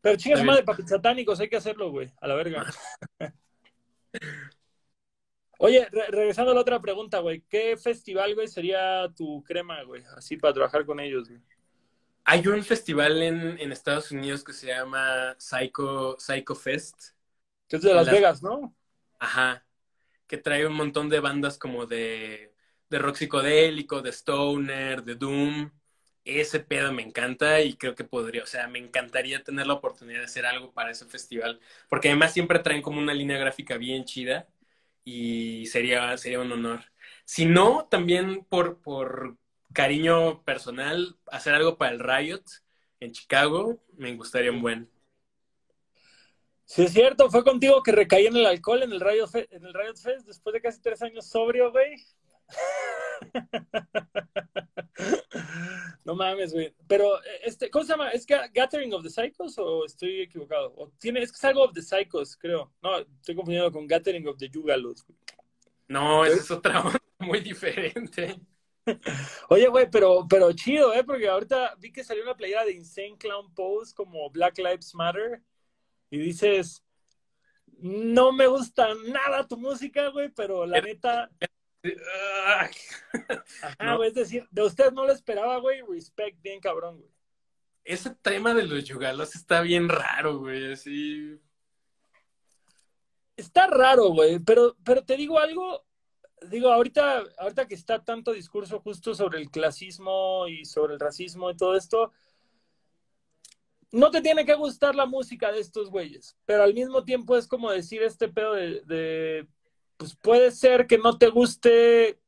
Pero chingas madre, papi satánicos, hay que hacerlo, güey, a la verga. Oye, regresando a la otra pregunta, güey, ¿qué festival, güey, sería tu crema, güey? Así para trabajar con ellos, güey. Hay un festival en, en Estados Unidos que se llama Psycho, Psycho Fest. Que es de Las Vegas, ¿no? Ajá. Que trae un montón de bandas como de, de rock psicodélico, de stoner, de doom. Ese pedo me encanta y creo que podría, o sea, me encantaría tener la oportunidad de hacer algo para ese festival. Porque además siempre traen como una línea gráfica bien chida y sería, sería un honor. Si no, también por, por cariño personal, hacer algo para el Riot en Chicago, me gustaría un buen. Sí, es cierto, fue contigo que recaí en el alcohol en el Riot, en el Riot Fest después de casi tres años sobrio, güey. no mames, güey. Pero, este, ¿cómo se llama? ¿Es Gathering of the Psychos o estoy equivocado? O tiene, es que es algo of the Psychos, creo. No, estoy confundiendo con Gathering of the Yugalos. No, esa es otra muy diferente. Oye, güey, pero, pero chido, ¿eh? Porque ahorita vi que salió una playera de Insane Clown Pose como Black Lives Matter y dices, no me gusta nada tu música, güey, pero la neta, Ajá, es decir, de usted no lo esperaba, güey. Respect, bien cabrón, güey. Ese tema de los yugalos está bien raro, güey, así. Está raro, güey, pero, pero te digo algo, digo, ahorita, ahorita que está tanto discurso justo sobre el clasismo y sobre el racismo y todo esto, no te tiene que gustar la música de estos güeyes, pero al mismo tiempo es como decir este pedo de pues puede ser que no te guste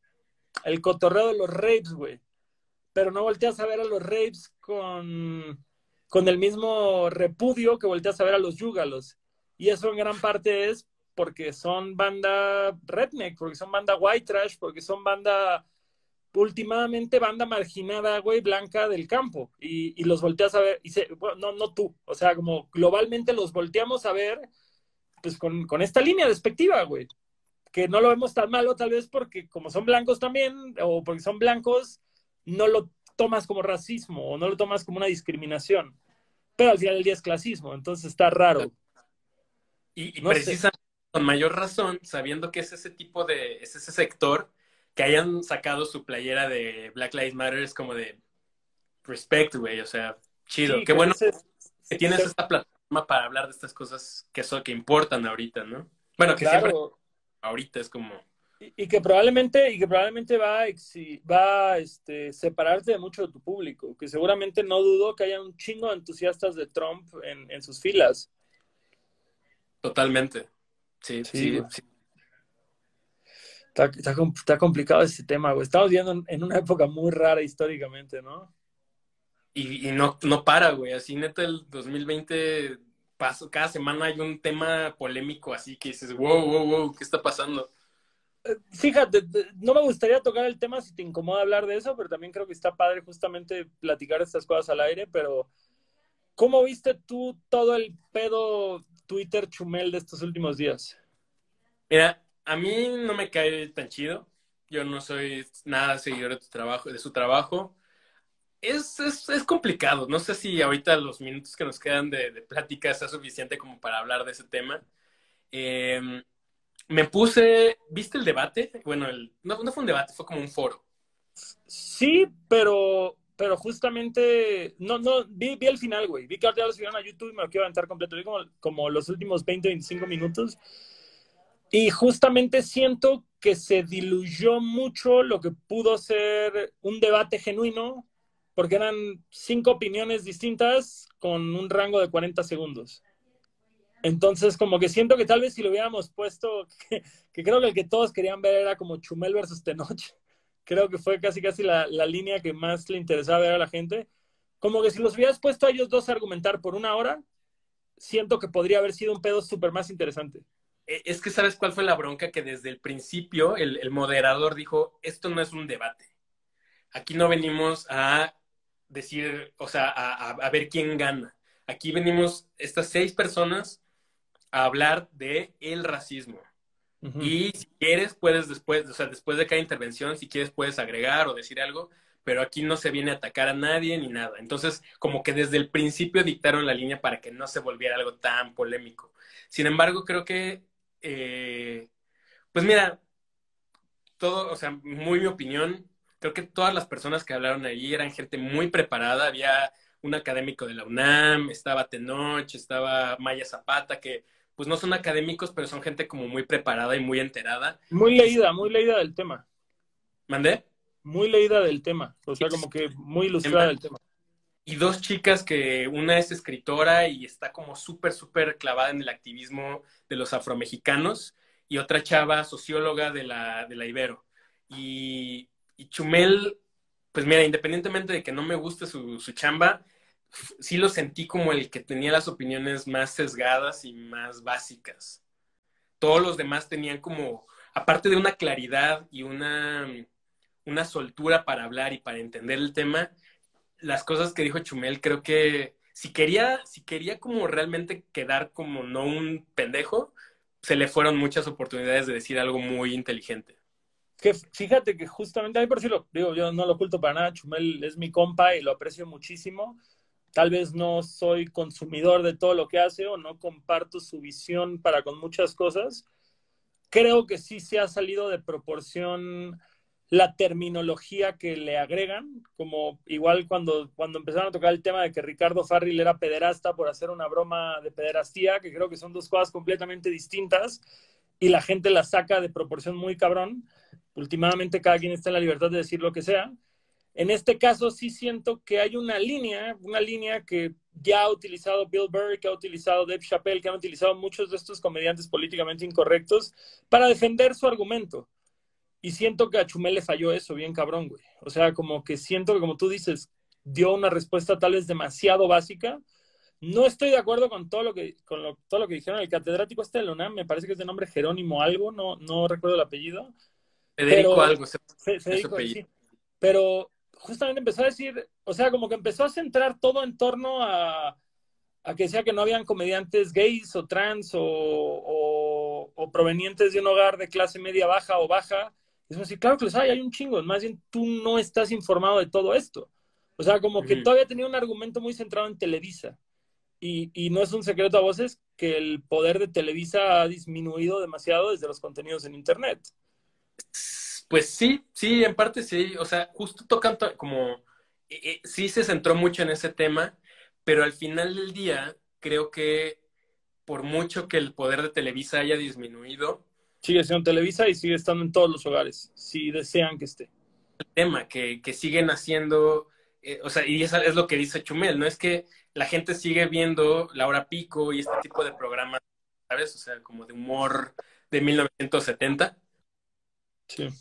el cotorreo de los rapes, güey. Pero no volteas a ver a los rapes con, con el mismo repudio que volteas a ver a los yugalos. Y eso en gran parte es porque son banda redneck, porque son banda white trash, porque son banda, últimamente banda marginada, güey, blanca del campo. Y, los volteas a ver, y bueno, no, no tú, o sea, como globalmente los volteamos a ver pues con, con esta línea despectiva, güey. Que no lo vemos tan malo, tal vez porque como son blancos también, o porque son blancos, no lo tomas como racismo o no lo tomas como una discriminación. Pero al final del día es clasismo, entonces está raro. Y, y precisamente con mayor razón, sabiendo que es ese tipo de, es ese sector, que hayan sacado su playera de Black Lives Matter es como de respect, güey, o sea, chido. Qué bueno que tienes esta plataforma para hablar de estas cosas que son, que importan ahorita, ¿no? Bueno, que siempre ahorita es como y, que probablemente y que probablemente va a, va a este, separarte de mucho de tu público, que seguramente no dudo que haya un chingo de entusiastas de Trump en, en sus filas. Totalmente. Sí, sí, sí. Está, está, complicado este tema, güey. Estamos viviendo en una época muy rara históricamente, ¿no? Y, y no, no para, güey. Así neta el 2020 paso, cada semana hay un tema polémico así que dices, wow, wow, wow, ¿qué está pasando? Eh, fíjate, no me gustaría tocar el tema si te incomoda hablar de eso, pero también creo que está padre justamente platicar estas cosas al aire, pero ¿cómo viste tú todo el pedo Twitter chumel de estos últimos días? Mira, a mí no me cae tan chido. Yo no soy nada seguidor de, tu trabajo, de su trabajo. Es, es, es, complicado. No sé si ahorita los minutos que nos quedan de, de plática sea suficiente como para hablar de ese tema. Eh, me puse, ¿viste el debate? Bueno, el, no, no, fue un debate, fue como un foro. Sí, pero, pero justamente, no, no, vi, vi el final, güey. Vi que ahora ya lo subieron a YouTube y me lo quiero aventar completo. Vi como, como los últimos 20, 25 minutos. Y justamente siento que se diluyó mucho lo que pudo ser un debate genuino, porque eran cinco opiniones distintas con un rango de 40 segundos. Entonces, como que siento que tal vez si lo hubiéramos puesto, que, creo que el que todos querían ver era como Chumel versus Tenoch. Creo que fue casi casi la, la, línea que más le interesaba ver a la gente. Como que si los hubieras puesto a ellos dos a argumentar por una hora, siento que podría haber sido un pedo súper más interesante. E, es que sabes cuál fue la bronca que desde el principio el, el moderador dijo, esto no es un debate. Aquí no venimos a decir, o sea, a, a ver quién gana. Aquí venimos estas seis personas a hablar de el racismo. Y si quieres, puedes después, o sea, después de cada intervención, si quieres, puedes agregar o decir algo, pero aquí no se viene a atacar a nadie ni nada. Entonces, como que desde el principio dictaron la línea para que no se volviera algo tan polémico. Sin embargo, creo que, eh, pues mira, todo, o sea, muy mi opinión, creo que todas las personas que hablaron ahí eran gente muy preparada, había un académico de la UNAM, estaba Tenoch, estaba Maya Zapata, que pues no son académicos, pero son gente como muy preparada y muy enterada. Muy leída, muy leída del tema. ¿Mandé? Muy leída del tema, o sea, como que muy ilustrada del tema. Y dos chicas que una es escritora y está como súper, súper clavada en el activismo de los afromexicanos, y otra chava socióloga de la, de la Ibero. Y, y Chumel, pues mira, independientemente de que no me guste su, chamba, sí lo sentí como el que tenía las opiniones más sesgadas y más básicas. Todos los demás tenían como, aparte de una claridad y una, una soltura para hablar y para entender el tema, las cosas que dijo Chumel, creo que si quería, si quería como realmente quedar como no un pendejo, se le fueron muchas oportunidades de decir algo muy inteligente. Que fíjate que justamente, a mí por si lo digo, yo no lo oculto para nada, Chumel es mi compa y lo aprecio muchísimo. Tal vez no soy consumidor de todo lo que hace o no comparto su visión para con muchas cosas, creo que sí se ha salido de proporción la terminología que le agregan, como igual cuando, cuando empezaron a tocar el tema de que Ricardo Farril era pederasta por hacer una broma de pederastía, que creo que son dos cosas completamente distintas y la gente la saca de proporción muy cabrón. Últimamente cada quien está en la libertad de decir lo que sea en este caso sí siento que hay una línea, una línea que ya ha utilizado Bill Burr, que ha utilizado Dave Chappelle, que han utilizado muchos de estos comediantes políticamente incorrectos para defender su argumento. Y siento que a Chumel le falló eso, bien cabrón, güey. O sea, como que siento que, como tú dices, dio una respuesta tal vez demasiado básica. No estoy de acuerdo con todo lo que, con todo lo que dijeron. El catedrático este de la UNAM, me parece que es de nombre Jerónimo algo, no, no recuerdo el apellido. Federico algo. Federico, sí. Pero justamente empezó a decir, o sea, como que empezó a centrar todo en torno a, a que decía que no habían comediantes gays o trans o, o, provenientes de un hogar de clase media baja o baja. Es decir, claro que los hay, hay un chingo, más bien tú no estás informado de todo esto. O sea, como que todavía tenía un argumento muy centrado en Televisa. Y, y, no es un secreto a voces que el poder de Televisa ha disminuido demasiado desde los contenidos en Internet. Pues sí, sí, en parte sí. O sea, justo tocan como, eh, eh, sí se centró mucho en ese tema, pero al final del día creo que por mucho que el poder de Televisa haya disminuido. Sigue siendo Televisa y sigue estando en todos los hogares, si desean que esté. El tema, que, que siguen haciendo, eh, o sea, y eso es lo que dice Chumel, no es que la gente sigue viendo Laura Pico y este tipo de programas, ¿sabes? O sea, como de humor de 1970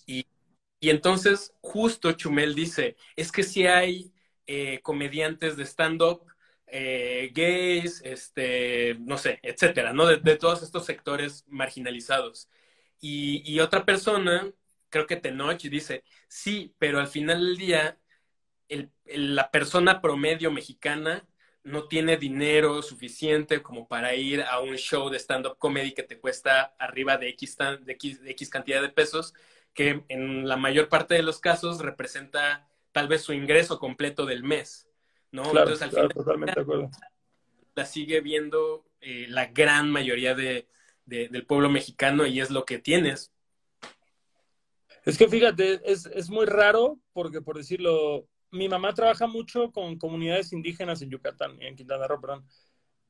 y, entonces justo Chumel dice, es que si hay eh, comediantes de stand-up eh, gays, este, no sé, etcétera, ¿no? De, todos estos sectores marginalizados. Y, otra persona, creo que Tenoch, dice, sí, pero al final del día, la persona promedio mexicana no tiene dinero suficiente como para ir a un show de stand-up comedy que te cuesta arriba de X, de X cantidad de pesos que en la mayor parte de los casos representa tal vez su ingreso completo del mes, ¿no? Entonces, al final, totalmente de acuerdo. La sigue viendo eh, la gran mayoría de, del pueblo mexicano y es lo que tienes. Es que fíjate, es, es muy raro porque, por decirlo, mi mamá trabaja mucho con comunidades indígenas en Yucatán, en Quintana Roo, perdón.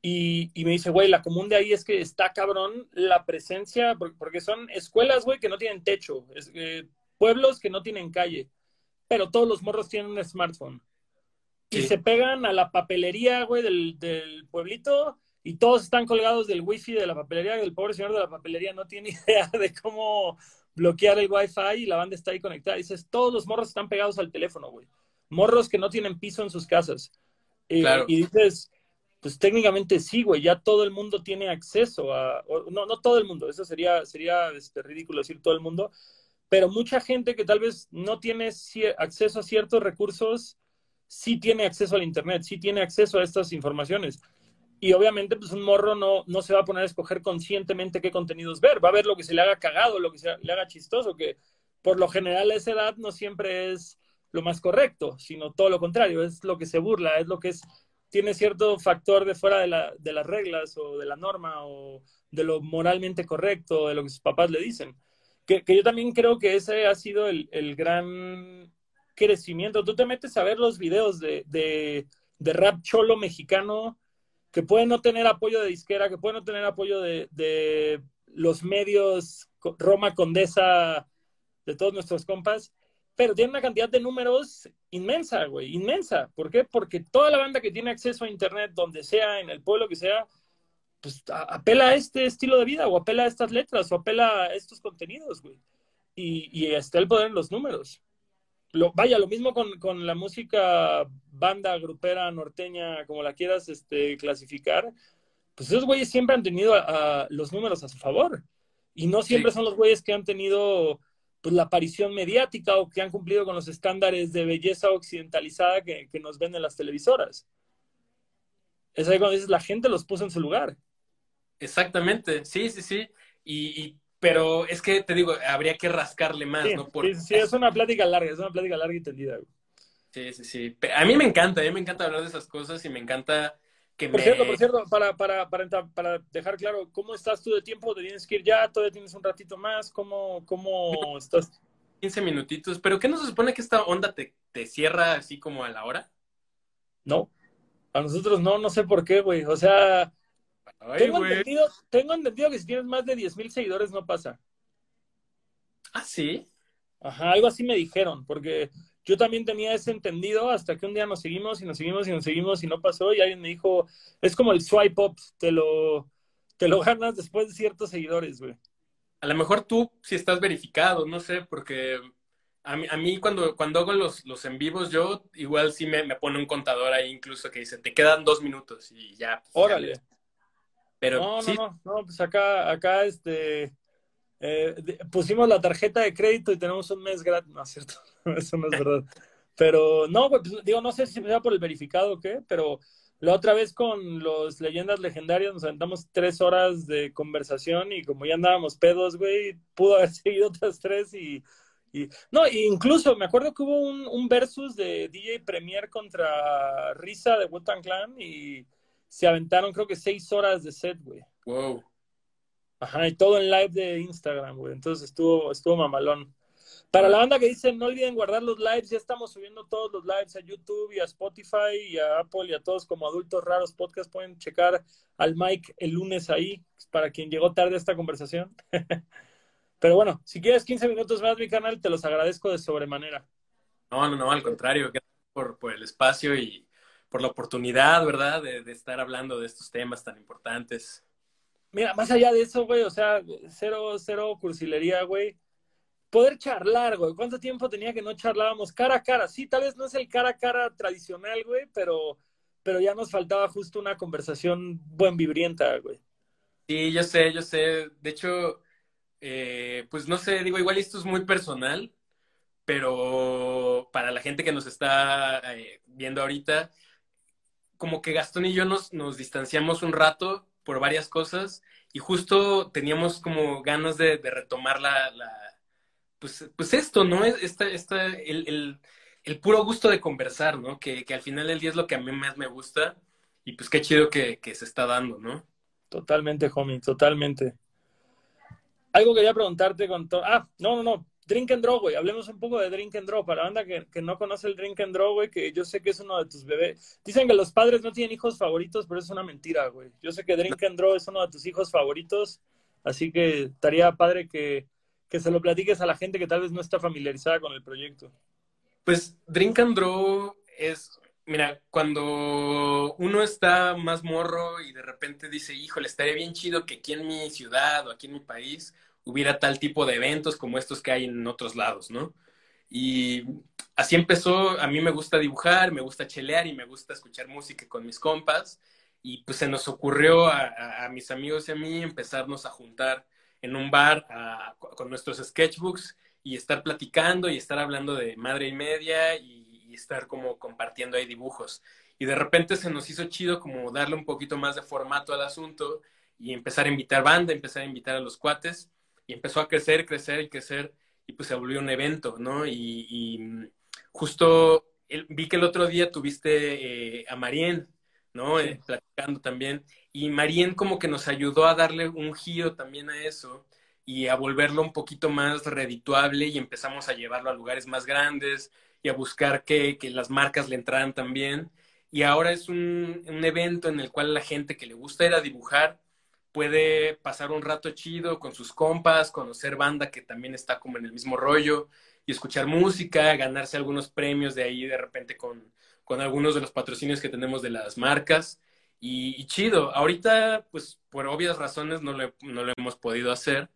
Y, me dice, güey, la común de ahí es que está cabrón la presencia, porque son escuelas, güey, que no tienen techo, eh, pueblos que no tienen calle, pero todos los morros tienen un smartphone. Y se pegan a la papelería, güey, del, del, pueblito y todos están colgados del wifi de la papelería. El pobre señor de la papelería no tiene idea de cómo bloquear el wifi y la banda está ahí conectada. dices, todos los morros están pegados al teléfono, güey. Morros que no tienen piso en sus casas. Eh, y dices, pues técnicamente sí, güey, ya todo el mundo tiene acceso a, no, no todo el mundo, eso sería, sería este, ridículo decir todo el mundo, pero mucha gente que tal vez no tiene acceso a ciertos recursos, sí tiene acceso al Internet, sí tiene acceso a estas informaciones. Y obviamente, pues un morro no, no se va a poner a escoger conscientemente qué contenidos ver, va a ver lo que se le haga cagado, lo que se le haga chistoso, que por lo general a esa edad no siempre es lo más correcto, sino todo lo contrario, es lo que se burla, es lo que es tiene cierto factor de fuera de, la, de las reglas o de la norma o de lo moralmente correcto, de lo que sus papás le dicen. Que, que yo también creo que ese ha sido el, el, gran crecimiento. Tú te metes a ver los videos de, de, rap cholo mexicano que pueden no tener apoyo de disquera, que pueden no tener apoyo de, de los medios Roma Condesa, de todos nuestros compas, pero tiene una cantidad de números inmensa, güey, inmensa. ¿Por qué? Porque toda la banda que tiene acceso a Internet, donde sea, en el pueblo que sea, pues apela a este estilo de vida, o apela a estas letras, o apela a estos contenidos, güey. Y, y está el poder en los números. Lo, vaya, lo mismo con, con, la música banda, grupera, norteña, como la quieras este, clasificar, pues esos güeyes siempre han tenido a, los números a su favor. Y no siempre son los güeyes que han tenido pues, la aparición mediática o que han cumplido con los estándares de belleza occidentalizada que, nos ven en las televisoras. Es ahí cuando dices, la gente los puso en su lugar. Exactamente, sí, sí, sí. Y, pero es que te digo, habría que rascarle más, ¿no? Sí, sí, es una plática larga, es una plática larga y tendida. Sí, sí, sí. A mí me encanta, a mí me encanta hablar de esas cosas y me encanta por cierto, por cierto, para, para, para, para, dejar claro, ¿cómo estás tú de tiempo? ¿Te tienes que ir ya? ¿Todavía tienes un ratito más? ¿Cómo, cómo estás? 15 minutitos, pero ¿qué no se supone que esta onda te, te cierra así como a la hora? No, a nosotros no, no sé por qué, güey. O sea, tengo, entendido, tengo entendido que si tienes más de 10 mil seguidores no pasa. ¿Ah, sí? Ajá, algo así me dijeron, porque yo también tenía ese entendido hasta que un día nos seguimos y nos seguimos y nos seguimos y no pasó y alguien me dijo, es como el swipe up, te lo, te lo ganas después de ciertos seguidores, güey. A lo mejor tú si estás verificado, no sé, porque a mí, a mí cuando, cuando hago los, los en vivos, yo igual sí me, me, pone un contador ahí incluso que dice, te quedan dos minutos y ya. Pues, Órale. Pero no, no, no, no, pues acá, acá este, eh, pusimos la tarjeta de crédito y tenemos un mes gratis. No, es cierto, eso no es verdad. Pero no, pues, digo, no sé si sea por el verificado o qué, pero La otra vez con los leyendas legendarias nos aventamos tres horas de conversación y como ya andábamos pedos, güey, pudo haber seguido otras tres y, y... no, incluso me acuerdo que hubo un, un versus de DJ Premier contra Risa de Wutan Clan y se aventaron creo que seis horas de set, güey. Wow. Ajá, y todo en live de Instagram, güey. Entonces estuvo, estuvo mamalón. Para la banda que dice, no olviden guardar los lives, ya estamos subiendo todos los lives a YouTube y a Spotify y a Apple y a todos como adultos raros podcast. Pueden checar al Mike el lunes ahí, para quien llegó tarde a esta conversación. Pero bueno, si quieres 15 minutos más, mi canal, te los agradezco de sobremanera. No, no, no, al contrario, gracias por, por el espacio y por la oportunidad, ¿verdad?, de, de estar hablando de estos temas tan importantes. Mira, más allá de eso, güey, o sea, cero, cero cursilería, güey poder charlar, güey. ¿Cuánto tiempo tenía que no charlábamos cara a cara? Sí, tal vez no es el cara a cara tradicional, güey, pero, pero ya nos faltaba justo una conversación buen vibrienta, güey. Sí, yo sé, yo sé. De hecho, eh, pues no sé, digo, igual esto es muy personal, pero para la gente que nos está eh, viendo ahorita, como que Gastón y yo nos, nos distanciamos un rato por varias cosas y justo teníamos como ganas de, retomar la pues, pues esto, ¿no? Esta, esta, el, el, el, puro gusto de conversar, ¿no? Que, que, al final del día es lo que a mí más me gusta y pues qué chido que, que se está dando, ¿no? Totalmente, homie, totalmente. Algo quería preguntarte con todo. Ah, no, no, no. Drink and Draw, güey. Hablemos un poco de Drink and Draw. Para la banda que, que, no conoce el Drink and Draw, güey, que yo sé que es uno de tus bebés. Dicen que los padres no tienen hijos favoritos, pero es una mentira, güey. Yo sé que Drink and Draw es uno de tus hijos favoritos, así que estaría padre que, que se lo platiques a la gente que tal vez no está familiarizada con el proyecto. Pues Drink and Draw es, mira, cuando uno está más morro y de repente dice, híjole, estaría bien chido que aquí en mi ciudad o aquí en mi país hubiera tal tipo de eventos como estos que hay en otros lados, ¿no? Y así empezó, a mí me gusta dibujar, me gusta chelear y me gusta escuchar música con mis compas. Y pues se nos ocurrió a, a, a mis amigos y a mí empezarnos a juntar en un bar con nuestros sketchbooks y estar platicando y estar hablando de madre y media y, y, estar como compartiendo ahí dibujos. Y de repente se nos hizo chido como darle un poquito más de formato al asunto y empezar a invitar banda, empezar a invitar a los cuates y empezó a crecer, crecer y crecer y pues se volvió un evento, ¿no? Y, y justo el, vi que el otro día tuviste eh, a Marien, ¿no? Eh, platicando también. Y Marien como que nos ayudó a darle un giro también a eso y a volverlo un poquito más redituable y empezamos a llevarlo a lugares más grandes y a buscar que, que las marcas le entraran también. Y ahora es un, un, evento en el cual la gente que le gusta ir a dibujar puede pasar un rato chido con sus compas, conocer banda que también está como en el mismo rollo y escuchar música, ganarse algunos premios de ahí de repente con, con algunos de los patrocinios que tenemos de las marcas. Y, y chido, ahorita, pues por obvias razones no lo, no lo hemos podido hacer,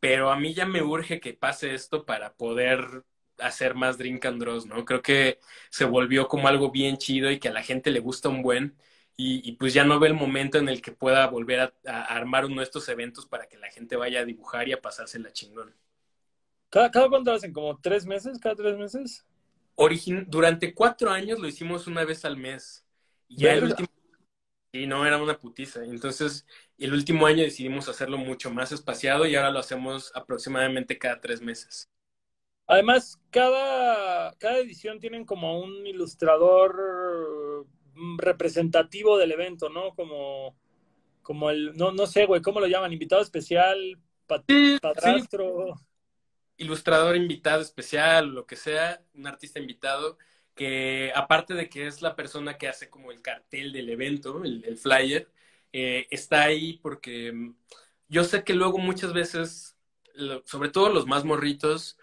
pero a mí ya me urge que pase esto para poder hacer más Drink and Draws, ¿no? Creo que se volvió como algo bien chido y que a la gente le gusta un buen. Y, y pues ya no ve el momento en el que pueda volver a, a, armar uno de estos eventos para que la gente vaya a dibujar y a pasársela chingón. ¿Cada, cada cuánto hacen? ¿Como tres meses? ¿Cada tres meses? Origin Durante cuatro años lo hicimos una vez al mes. Y ya el último Sí, no, era una putiza. Entonces, el último año decidimos hacerlo mucho más espaciado y ahora lo hacemos aproximadamente cada tres meses. Además, cada, cada edición tienen como un ilustrador representativo del evento, ¿no? Como, como el, no, no sé, güey, ¿cómo lo llaman? Invitado especial, pat, sí, padrastro. Sí. Ilustrador invitado especial, lo que sea, un artista invitado que aparte de que es la persona que hace como el cartel del evento, el, flyer, eh, está ahí porque mm, yo sé que luego muchas veces, sobre todo los más morritos,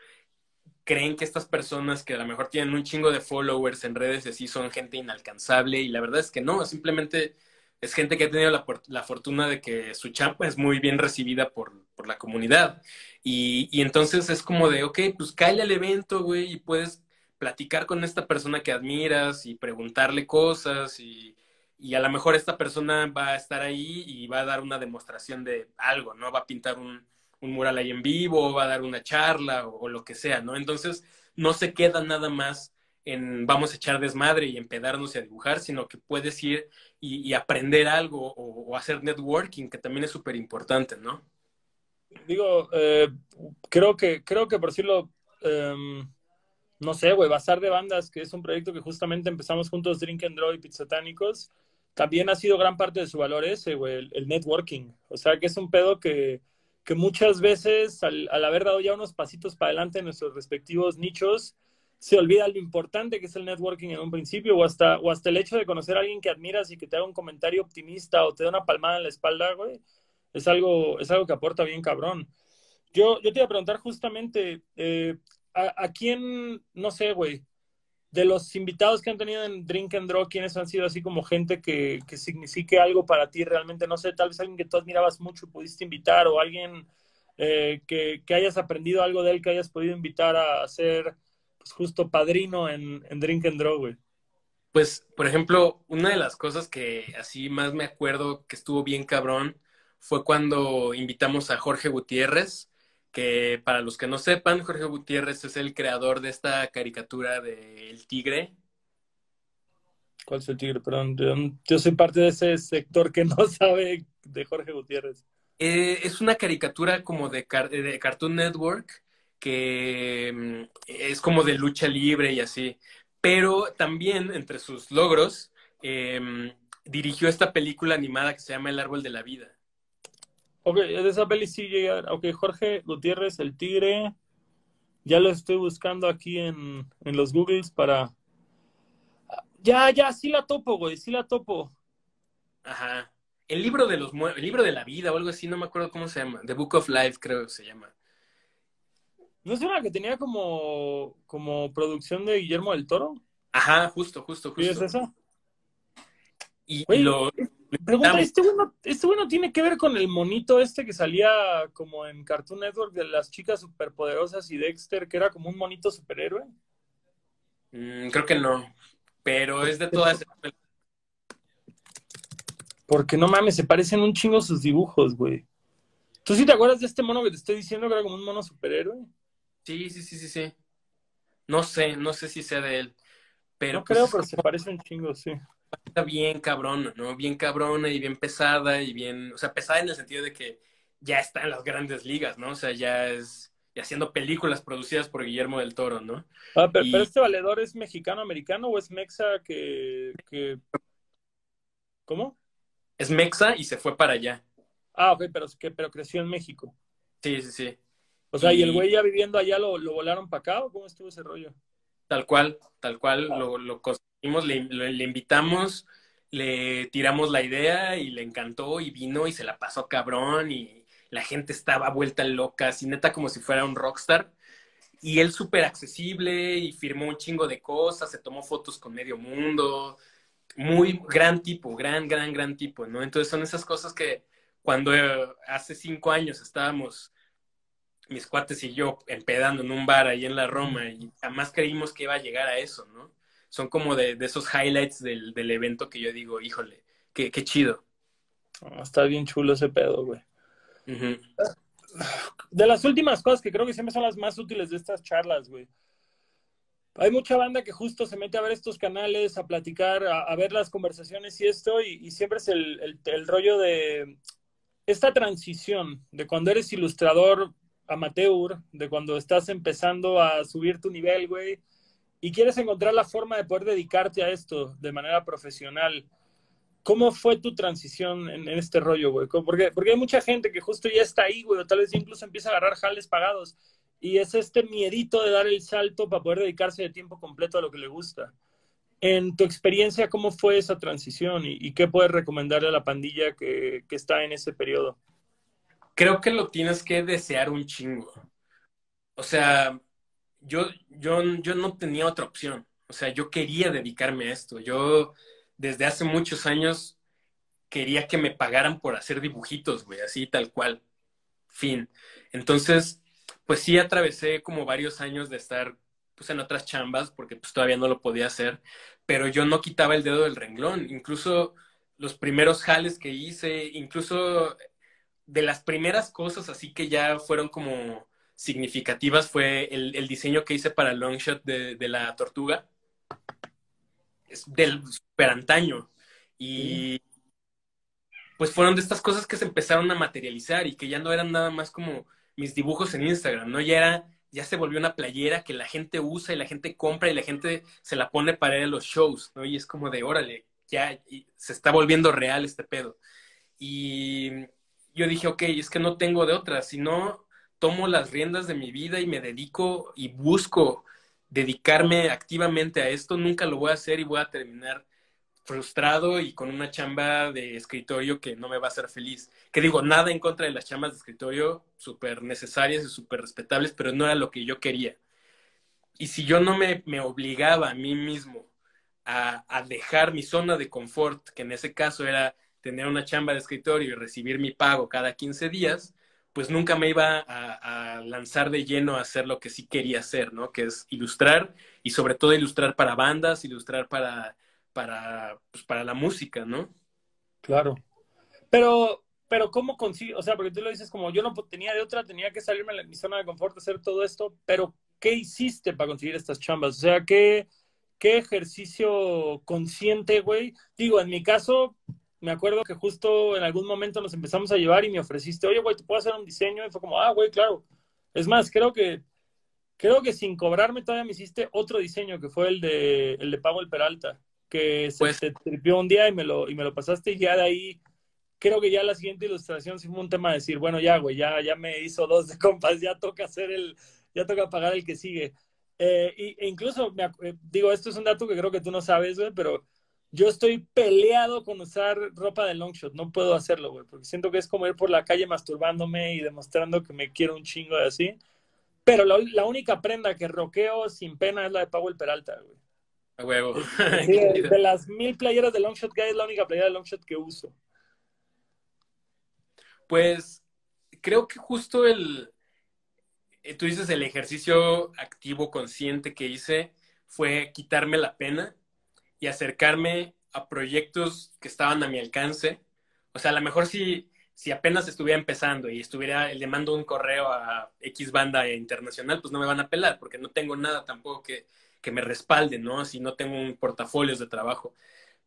creen que estas personas que a lo mejor tienen un chingo de followers en redes así son gente inalcanzable y la verdad es que no, simplemente es gente que ha tenido la, la fortuna de que su champa es muy bien recibida por, por la comunidad. Y, y, entonces es como de, ok, pues cae al evento, güey, y puedes platicar con esta persona que admiras y preguntarle cosas y, y, a lo mejor esta persona va a estar ahí y va a dar una demostración de algo, ¿no? Va a pintar un, un mural ahí en vivo, va a dar una charla o, lo que sea, ¿no? Entonces no se queda nada más en vamos a echar desmadre y empedarnos y a dibujar, sino que puedes ir y, aprender algo o, hacer networking, que también es súper importante, ¿no? Digo, eh, creo que, creo que por decirlo, em, no sé, güey, Bazar de Bandas, que es un proyecto que justamente empezamos juntos, Drink and Draw y Pizzatánicos, también ha sido gran parte de su valor ese, güey, el, networking. O sea, que es un pedo que, que muchas veces, al, haber dado ya unos pasitos para adelante en nuestros respectivos nichos, se olvida lo importante que es el networking en un principio, o hasta, o hasta el hecho de conocer a alguien que admiras y que te haga un comentario optimista o te da una palmada en la espalda, güey, es algo, es algo que aporta bien cabrón. Yo, yo te iba a preguntar justamente, eh, ¿a, ¿a, quién, no sé, güey, de los invitados que han tenido en Drink and Draw, ¿quiénes han sido así como gente que, que signifique algo para ti realmente? No sé, tal vez alguien que tú admirabas mucho pudiste invitar o alguien eh, que, que, hayas aprendido algo de él que hayas podido invitar a ser pues, justo padrino en, en Drink and Draw, güey. Pues, por ejemplo, una de las cosas que así más me acuerdo que estuvo bien cabrón fue cuando invitamos a Jorge Gutiérrez, que para los que no sepan, Jorge Gutiérrez es el creador de esta caricatura de El Tigre. ¿Cuál es el Tigre? Perdón, yo soy parte de ese sector que no sabe de Jorge Gutiérrez. Eh, es una caricatura como de, de, Cartoon Network que mm, es como de lucha libre y así. Pero también entre sus logros eh, dirigió esta película animada que se llama El Árbol de la Vida. Ok, de esa peli sí llega. Ok, Jorge Gutiérrez, el tigre. Ya lo estoy buscando aquí en, en los Googles para. Ya, ya, sí la topo, güey, sí la topo. Ajá. El libro de los el libro de la vida o algo así, no me acuerdo cómo se llama. The Book of Life, creo que se llama. ¿No es una que tenía como, como producción de Guillermo del Toro? Ajá, justo, justo, justo. ¿Y es eso? Y, lo, Pregunta, ¿este bueno, ¿este bueno tiene que ver con el monito este que salía como en Cartoon Network de las chicas superpoderosas y Dexter, que era como un monito superhéroe? Mm, creo que no, pero es de todas. Porque no mames, se parecen un chingo sus dibujos, güey. ¿Tú sí te acuerdas de este mono que te estoy diciendo que era como un mono superhéroe? Sí, sí, sí, sí, sí. No sé, no sé si sea de él. Pero no creo, pues pero se parece un chingo, sí está bien cabrona, ¿no? Bien cabrona y bien pesada y bien, o sea, pesada en el sentido de que ya está en las grandes ligas, ¿no? O sea, ya es y haciendo películas producidas por Guillermo del Toro, ¿no? Ah, pero, este valedor es mexicano-americano o es mexa que, ¿Cómo? Es mexa y se fue para allá. Ah, ok, pero, pero creció en México. Sí, sí, sí. O sea, ¿y, el güey ya viviendo allá lo, lo volaron para acá o cómo estuvo ese rollo? Tal cual, tal cual, ah. lo, lo, le, invitamos, le tiramos la idea y le encantó y vino y se la pasó cabrón y la gente estaba vuelta loca, así neta como si fuera un rockstar. Y él súper accesible y firmó un chingo de cosas, se tomó fotos con medio mundo. Muy gran tipo, gran, gran, gran tipo, ¿no? Entonces son esas cosas que cuando eh, hace cinco años estábamos mis cuates y yo empedando en un bar ahí en la Roma y jamás creímos que iba a llegar a eso, ¿no? Son como de, esos highlights del, evento que yo digo, híjole, qué, qué chido. Ah, está bien chulo ese pedo, güey. De las últimas cosas que creo que siempre son las más útiles de estas charlas, güey. Hay mucha banda que justo se mete a ver estos canales, a platicar, a, ver las conversaciones y esto, y, siempre es el, el rollo de esta transición de cuando eres ilustrador amateur, de cuando estás empezando a subir tu nivel, güey, y quieres encontrar la forma de poder dedicarte a esto de manera profesional, ¿cómo fue tu transición en, este rollo, güey? Porque, porque hay mucha gente que justo ya está ahí, güey, o tal vez incluso empieza a agarrar jales pagados. Y es este miedito de dar el salto para poder dedicarse de tiempo completo a lo que le gusta. En tu experiencia, ¿cómo fue esa transición y, qué puedes recomendarle a la pandilla que, que está en ese periodo? Creo que lo tienes que desear un chingo. O sea, yo, yo, yo no tenía otra opción. O sea, yo quería dedicarme a esto. Yo desde hace muchos años quería que me pagaran por hacer dibujitos, güey, así tal cual. Fin. Entonces, pues sí atravesé como varios años de estar pues en otras chambas porque pues todavía no lo podía hacer, pero yo no quitaba el dedo del renglón. Incluso los primeros jales que hice, incluso de las primeras cosas así que ya fueron como significativas fue el, diseño que hice para Longshot de, de la tortuga. del super antaño. Y pues fueron de estas cosas que se empezaron a materializar y que ya no eran nada más como mis dibujos en Instagram, ¿no? Ya era, ya se volvió una playera que la gente usa y la gente compra y la gente se la pone para ir a los shows, ¿no? Y es como de, órale, ya se está volviendo real este pedo. Y yo dije, ok, es que no tengo de otra, si no tomo las riendas de mi vida y me dedico y busco dedicarme activamente a esto, nunca lo voy a hacer y voy a terminar frustrado y con una chamba de escritorio que no me va a hacer feliz. Que digo, nada en contra de las chambas de escritorio, súper necesarias y súper respetables, pero no era lo que yo quería. Y si yo no me, me obligaba a mí mismo a, a, dejar mi zona de confort, que en ese caso era tener una chamba de escritorio y recibir mi pago cada 15 días, pues nunca me iba a, lanzar de lleno a hacer lo que sí quería hacer, ¿no? Que es ilustrar y sobre todo ilustrar para bandas, ilustrar para, para, pues, para la música, ¿no? Claro. Pero, pero ¿cómo consigo? O sea, porque tú lo dices como yo no tenía de otra, tenía que salirme de mi zona de confort, hacer todo esto, pero ¿qué hiciste para conseguir estas chambas? O sea, ¿qué, qué ejercicio consciente, güey? Digo, en mi caso, me acuerdo que justo en algún momento nos empezamos a llevar y me ofreciste, oye, güey, ¿te puedo hacer un diseño? Y fue como, ah, güey, claro. Es más, creo que, creo que sin cobrarme todavía me hiciste otro diseño, que fue el de, el de Pablo Peralta, que se pues te tripió un día y me, lo, y me lo pasaste y ya de ahí, creo que ya la siguiente ilustración sí fue un tema de decir, bueno, ya, güey, ya, ya me hizo dos de compas, ya toca hacer el, ya toca pagar el que sigue. Eh, y, e incluso, me, eh, digo, esto es un dato que creo que tú no sabes, güey, pero yo estoy peleado con usar ropa de longshot, no puedo hacerlo, güey, porque siento que es como ir por la calle masturbándome y demostrando que me quiero un chingo de así. Pero la, única prenda que roqueo sin pena es la de Powell Peralta, güey. A huevo. de, las mil playeras de longshot que hay, es la única playera de longshot que uso. Pues creo que justo el, eh, tú dices el ejercicio activo consciente que hice fue quitarme la pena y acercarme a proyectos que estaban a mi alcance. O sea, a lo mejor si, si apenas estuviera empezando y estuviera, le mando un correo a X banda internacional, pues no me van a pelar, porque no tengo nada tampoco que, que me respalde, ¿no? Si no tengo un portafolio de trabajo.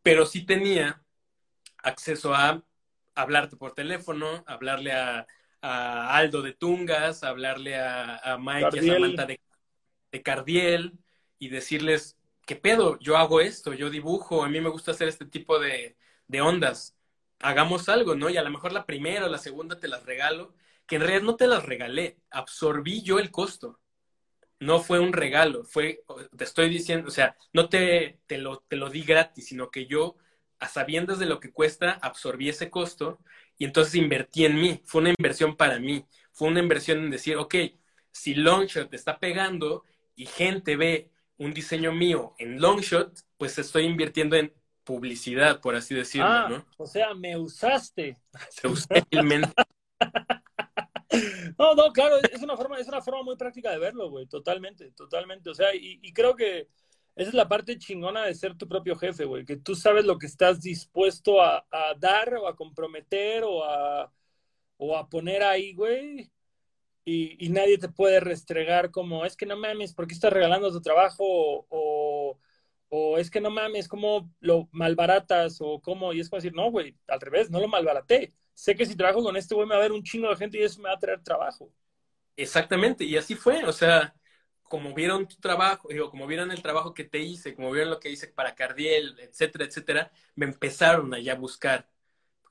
Pero sí tenía acceso a hablarte por teléfono, hablarle a, Aldo de Tungas, hablarle a, a Mike y a Samantha de, de Cardiel y decirles, ¿qué pedo? Yo hago esto, yo dibujo, a mí me gusta hacer este tipo de, ondas. Hagamos algo, ¿no? Y a lo mejor la primera o la segunda te las regalo, que en realidad no te las regalé, absorbí yo el costo. No fue un regalo, fue, te estoy diciendo, o sea, no te, te, lo, te lo di gratis, sino que yo, a sabiendas de lo que cuesta, absorbí ese costo y entonces invertí en mí. Fue una inversión para mí. Fue una inversión en decir, ok, si Longshot te está pegando y gente ve un diseño mío en Longshot, pues estoy invirtiendo en publicidad, por así decirlo, ah, ¿no? O sea, me usaste. Se usé No, no, claro, es una forma, es una forma muy práctica de verlo, güey, totalmente, totalmente. O sea, y, creo que esa es la parte chingona de ser tu propio jefe, güey, que tú sabes lo que estás dispuesto a, a dar o a comprometer o a, o a poner ahí, güey, y, nadie te puede restregar como, es que no mames, ¿por qué estás regalando tu trabajo? O, o es que no mames, ¿cómo lo malbaratas? O cómo, y es como decir, no, güey, al revés, no lo malbaraté. Sé que si trabajo con este güey me va a ver un chingo de gente y eso me va a traer trabajo. Exactamente, y así fue, o sea, como vieron tu trabajo, digo, como vieron el trabajo que te hice, como vieron lo que hice para Cardiel, etcétera, etcétera, me empezaron allá a buscar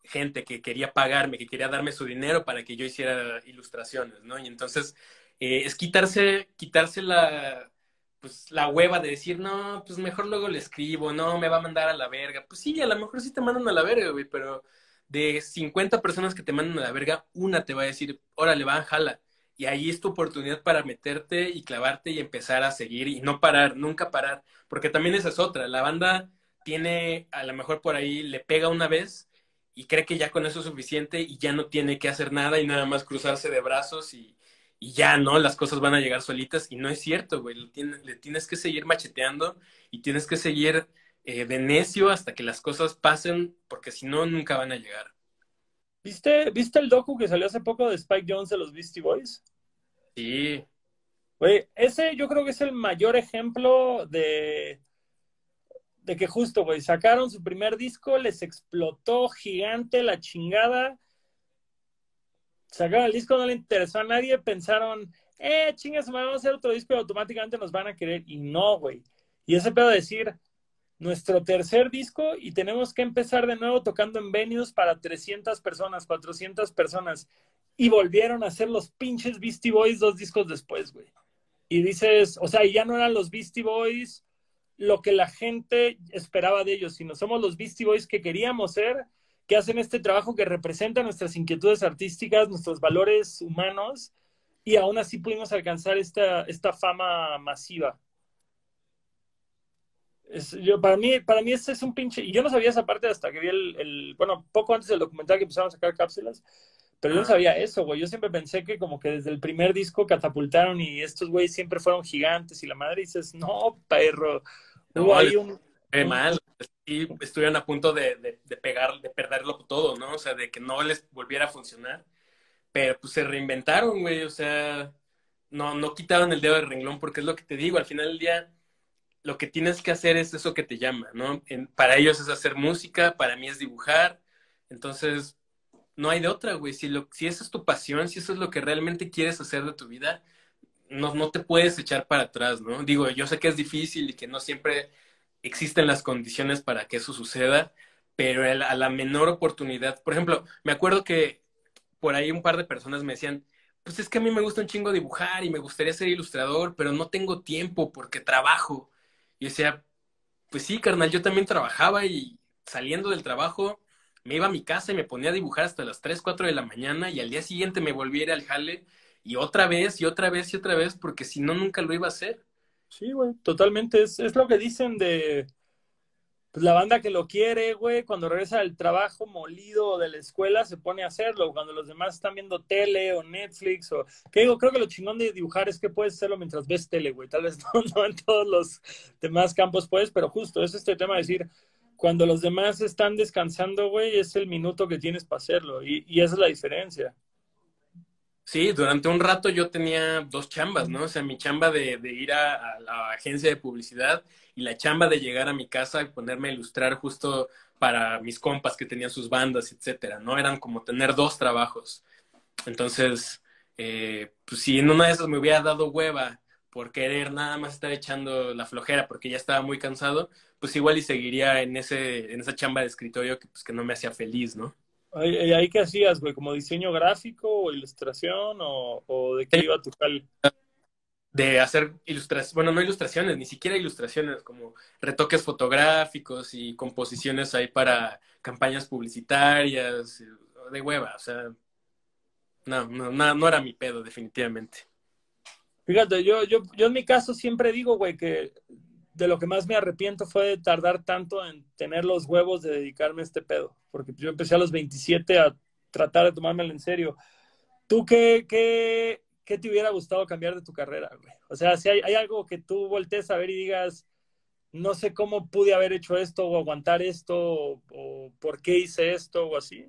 gente que quería pagarme, que quería darme su dinero para que yo hiciera ilustraciones, ¿no? Y entonces eh, es quitarse, quitarse la, pues, la hueva de decir, no, pues mejor luego le escribo, no, me va a mandar a la verga. Pues sí, a lo mejor sí te mandan a la verga, güey, pero de 50 personas que te mandan a la verga, una te va a decir, órale, va, jala. Y ahí es tu oportunidad para meterte y clavarte y empezar a seguir y no parar, nunca parar. Porque también esa es otra. La banda tiene, a lo mejor por ahí le pega una vez y cree que ya con eso es suficiente y ya no tiene que hacer nada y nada más cruzarse de brazos y, ya, ¿no? Las cosas van a llegar solitas y no es cierto, güey. Le tienes, que seguir macheteando y tienes que seguir eh, de necio hasta que las cosas pasen porque si no, nunca van a llegar. ¿Viste, ¿Viste el docu que salió hace poco de Spike Jones de los Beastie Boys? Sí. Güey, ese yo creo que es el mayor ejemplo de de que justo, güey, sacaron su primer disco, les explotó gigante la chingada. Sacaron el disco, no le interesó a nadie, pensaron, eh, chingas, vamos a hacer otro disco y automáticamente nos van a querer. Y no, güey. Y ese pedo de decir, nuestro tercer disco y tenemos que empezar de nuevo tocando en venues para 300 personas, 400 personas. Y volvieron a ser los pinches Beastie Boys dos discos después, güey. Y dices, o sea, ya no eran los Beastie Boys lo que la gente esperaba de ellos, sino somos los Beastie Boys que queríamos ser, que hacen este trabajo que representa nuestras inquietudes artísticas, nuestros valores humanos, y aún así pudimos alcanzar esta, esta fama masiva. yo, para, mí, para mí este es un pinche, y yo no sabía esa parte hasta que vi el, el bueno, poco antes del documental que empezaron a sacar cápsulas, pero yo no sabía eso, güey. Yo siempre pensé que como que desde el primer disco catapultaron y estos güeyes siempre fueron gigantes y la madre dices, no, perro. No, hay un... mal. Y estuvieron a punto de, de, pegar, de perderlo todo, ¿no? O sea, de que no les volviera a funcionar. Pero pues se reinventaron, güey. O sea, no, no quitaron el dedo del renglón porque es lo que te digo. Al final del día, lo que tienes que hacer es eso que te llama, ¿no? para ellos es hacer música, para mí es dibujar. Entonces, no hay de otra, güey. Si, lo, si esa es tu pasión, si eso es lo que realmente quieres hacer de tu vida, no, no te puedes echar para atrás, ¿no? Digo, yo sé que es difícil y que no siempre existen las condiciones para que eso suceda, pero a la menor oportunidad, por ejemplo, me acuerdo que por ahí un par de personas me decían, pues es que a mí me gusta un chingo dibujar y me gustaría ser ilustrador, pero no tengo tiempo porque trabajo. Y decía, pues sí, carnal, yo también trabajaba y saliendo del trabajo me iba a mi casa y me ponía a dibujar hasta las 3, 4 de la mañana y al día siguiente me volví al jale y otra vez y otra vez y otra vez porque si no, nunca lo iba a hacer. Sí, güey, totalmente. Es, es lo que dicen de pues, la banda que lo quiere, güey, cuando regresa del trabajo molido de la escuela se pone a hacerlo. Cuando los demás están viendo tele o Netflix o... ¿Qué digo? Creo que lo chingón de dibujar es que puedes hacerlo mientras ves tele, güey. Tal vez no, no en todos los demás campos puedes, pero justo es este tema de decir, cuando los demás están descansando, güey, es el minuto que tienes para hacerlo. Y, esa es la diferencia. Sí, durante un rato yo tenía dos chambas, ¿no? O sea, mi chamba de, de ir a, a, la agencia de publicidad y la chamba de llegar a mi casa y ponerme a ilustrar justo para mis compas que tenían sus bandas, etcétera, ¿no? Eran como tener dos trabajos. Entonces, eh, pues si en una de esas me hubiera dado hueva por querer nada más estar echando la flojera porque ya estaba muy cansado, pues igual y seguiría en ese en esa chamba de escritorio que pues que no me hacía feliz, ¿no? ¿Y ahí qué hacías, güey? ¿Como diseño gráfico o ilustración o, de qué iba tu cal? De hacer ilustraciones, bueno, no ilustraciones, ni siquiera ilustraciones, como retoques fotográficos y composiciones ahí para campañas publicitarias, de hueva, o sea, no, no, no, no era mi pedo, definitivamente. Fíjate, yo, yo, yo en mi caso siempre digo, güey, que de lo que más me arrepiento fue de tardar tanto en tener los huevos de dedicarme a este pedo, porque yo empecé a los 27 a tratar de tomármelo en serio. ¿Tú qué, qué, qué te hubiera gustado cambiar de tu carrera, güey? O sea, si hay, hay algo que tú voltees a ver y digas, no sé cómo pude haber hecho esto o aguantar esto o, o por qué hice esto o así.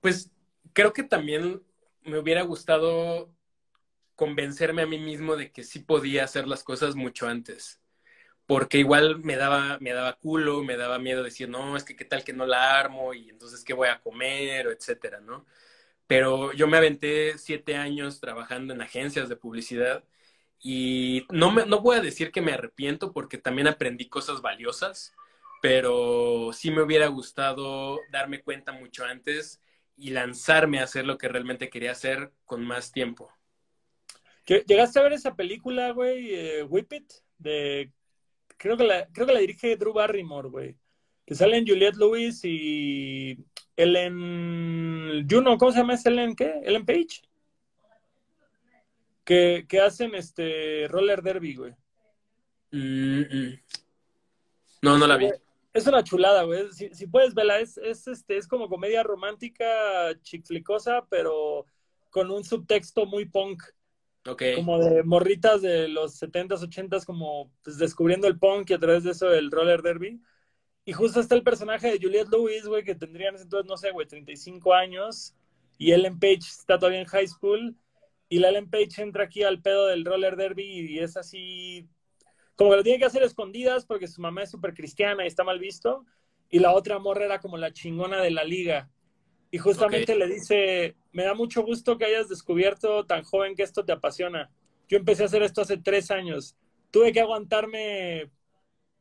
Pues creo que también me hubiera gustado convencerme a mí mismo de que sí podía hacer las cosas mucho antes. Porque igual me daba, me daba culo, me daba miedo decir, no, es que qué tal que no la armo y entonces qué voy a comer, etcétera, ¿no? Pero yo me aventé siete años trabajando en agencias de publicidad y no, me, no voy a decir que me arrepiento porque también aprendí cosas valiosas, pero sí me hubiera gustado darme cuenta mucho antes y lanzarme a hacer lo que realmente quería hacer con más tiempo. ¿Llegaste a ver esa película, güey, eh, Whip It? De, creo, que la, creo que la dirige Drew Barrymore, güey. Que salen Juliette Lewis y Ellen Juno, ¿cómo se llama? ¿Es Ellen qué? ¿Ellen Page? Que, que hacen este roller derby, güey. Mm, mm. No, no la vi. Es una chulada, güey. Si, si puedes verla, es, es, este, es como comedia romántica, chick-flicosa, pero con un subtexto muy punk. Como de morritas de los 70s, 80s, como pues, descubriendo el punk y a través de eso el roller derby. Y justo está el personaje de Juliette Lewis, güey, que tendría en ese entonces, no sé, güey, 35 años. Y Ellen Page está todavía en high school. Y la Ellen Page entra aquí al pedo del roller derby y es así. como que lo tiene que hacer escondidas porque su mamá es súper cristiana y está mal visto, y la otra morra era como la chingona de la liga. Y justamente le dice, me da mucho gusto que hayas descubierto tan joven que esto te apasiona. Yo empecé a hacer esto hace tres años. Tuve que aguantarme,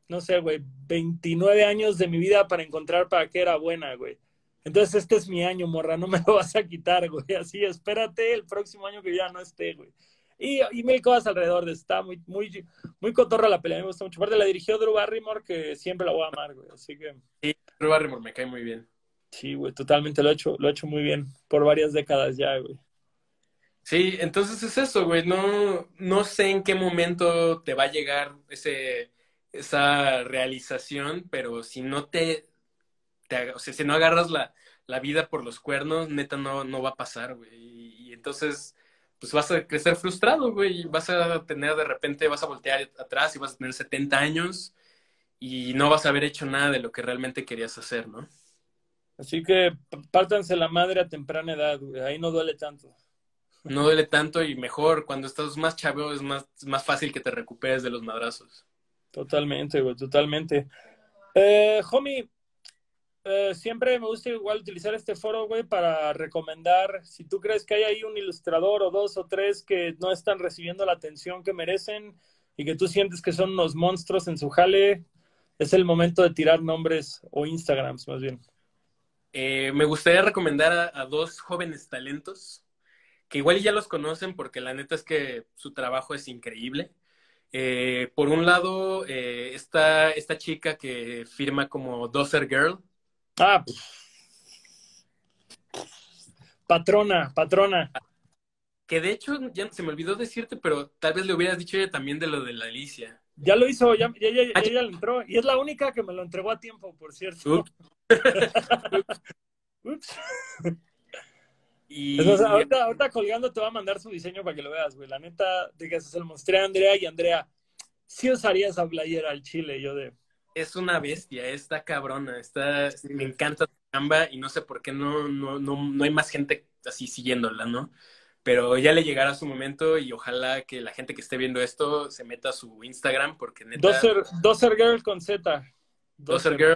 no sé, güey, 29 años de mi vida para encontrar para qué era buena, güey. Entonces este es mi año, morra, no me lo vas a quitar, güey. Así, espérate el próximo año que ya no esté, güey. Y, y mil cosas alrededor de está muy, muy, muy cotorra la pelea, me gusta mucho. Aparte la dirigió Drew Barrymore, que siempre la voy a amar, güey. Así que. Sí, Drew Barrymore me cae muy bien. Sí, güey, totalmente lo he hecho, lo he hecho muy bien por varias décadas ya, güey. Sí, entonces es eso, güey. No, no sé en qué momento te va a llegar ese, esa realización, pero si no te, o sea, si no agarras la, la, vida por los cuernos, neta no, no va a pasar, güey. Y, y, entonces, pues vas a crecer frustrado, güey. Y vas a tener de repente, vas a voltear atrás y vas a tener 70 años y no vas a haber hecho nada de lo que realmente querías hacer, ¿no? Así que pártanse la madre a temprana edad, güey. Ahí no duele tanto. No duele tanto y mejor. Cuando estás más chavo es más, más fácil que te recuperes de los madrazos. Totalmente, güey, totalmente. Eh, homie, eh, siempre me gusta igual utilizar este foro, güey, para recomendar, si tú crees que hay ahí un ilustrador o dos o tres que no están recibiendo la atención que merecen y que tú sientes que son unos monstruos en su jale, es el momento de tirar nombres o Instagrams, más bien. Eh, me gustaría recomendar a, dos jóvenes talentos que igual ya los conocen porque la neta es que su trabajo es increíble. Eh, por un lado, eh, está esta chica que firma como Dozer Girl. Ah, patrona, patrona. Que de hecho, ya se me olvidó decirte, pero tal vez le hubieras dicho ella también de lo de la Alicia. Ya lo hizo, ya, ya, ya, ya, le entró. Y es la única que me lo entregó a tiempo, por cierto. Ups. Y... Entonces, ahorita, ahorita, colgando te va a mandar su diseño para que lo veas, güey. La neta, de que se lo mostré a Andrea y Andrea, sí usaría esa playera al chile, yo de... Es una bestia, está cabrona, está, me encanta tu chamba y no sé por qué no, no, no, no hay más gente así siguiéndola, ¿no? pero ya le llegará su momento y ojalá que la gente que esté viendo esto se meta a su Instagram porque neta... Dozer, Girl con Z. Dozer Girl.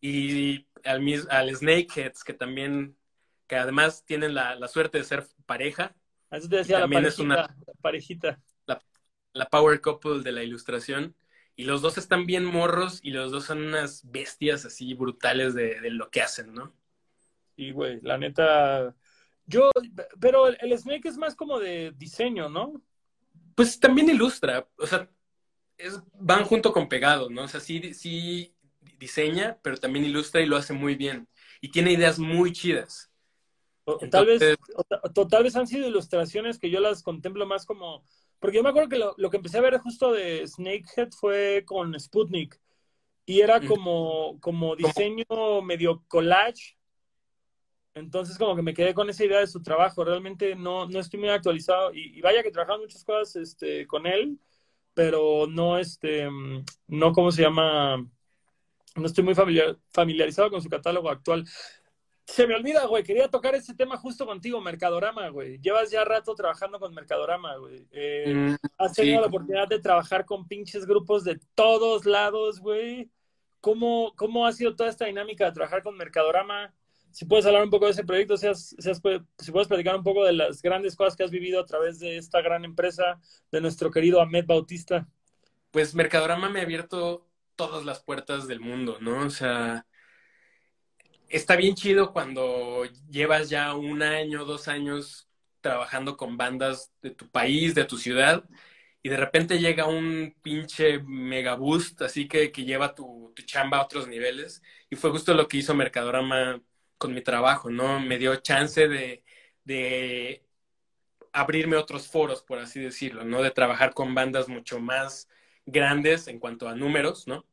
Y al, al Snakeheads, que también, que además tienen la, suerte de ser pareja. Así te decía, la parejita, es una, parejita. La, power couple de la ilustración. Y los dos están bien morros y los dos son unas bestias así brutales de, de lo que hacen, ¿no? Y, güey, la neta yo, pero el, Snake es más como de diseño, ¿no? Pues también ilustra, o sea, es, van junto con pegado, ¿no? O sea, sí, sí diseña, pero también ilustra y lo hace muy bien. Y tiene ideas muy chidas. tal, vez, tal vez han sido ilustraciones que yo las contemplo más como... Porque yo me acuerdo que lo, lo que empecé a ver justo de Snakehead fue con Sputnik. Y era como, como diseño medio collage entonces como que me quedé con esa idea de su trabajo. Realmente no, no estoy muy actualizado y, vaya que trabajado muchas cosas este, con él, pero no, este, no, ¿cómo se llama? No estoy muy familiarizado con su catálogo actual. Se me olvida, güey, quería tocar ese tema justo contigo, Mercadorama, güey. Llevas ya rato trabajando con Mercadorama, güey. Eh, mm, has tenido la oportunidad de trabajar con pinches grupos de todos lados, güey. ¿Cómo, ¿Cómo ha sido toda esta dinámica de trabajar con Mercadorama? si puedes hablar un poco de ese proyecto, seas, seas, si puedes platicar un poco de las grandes cosas que has vivido a través de esta gran empresa de nuestro querido Ahmed Bautista. Pues Mercadorama me ha abierto todas las puertas del mundo, ¿no? O sea, está bien chido cuando llevas ya un año, dos años trabajando con bandas de tu país, de tu ciudad, y de repente llega un pinche mega boost, así que, que lleva tu, chamba a otros niveles. Y fue justo lo que hizo Mercadorama con mi trabajo, ¿no? Me dio chance de abrirme otros foros, por así decirlo, ¿no? De trabajar con bandas mucho más grandes en cuanto a números, ¿no?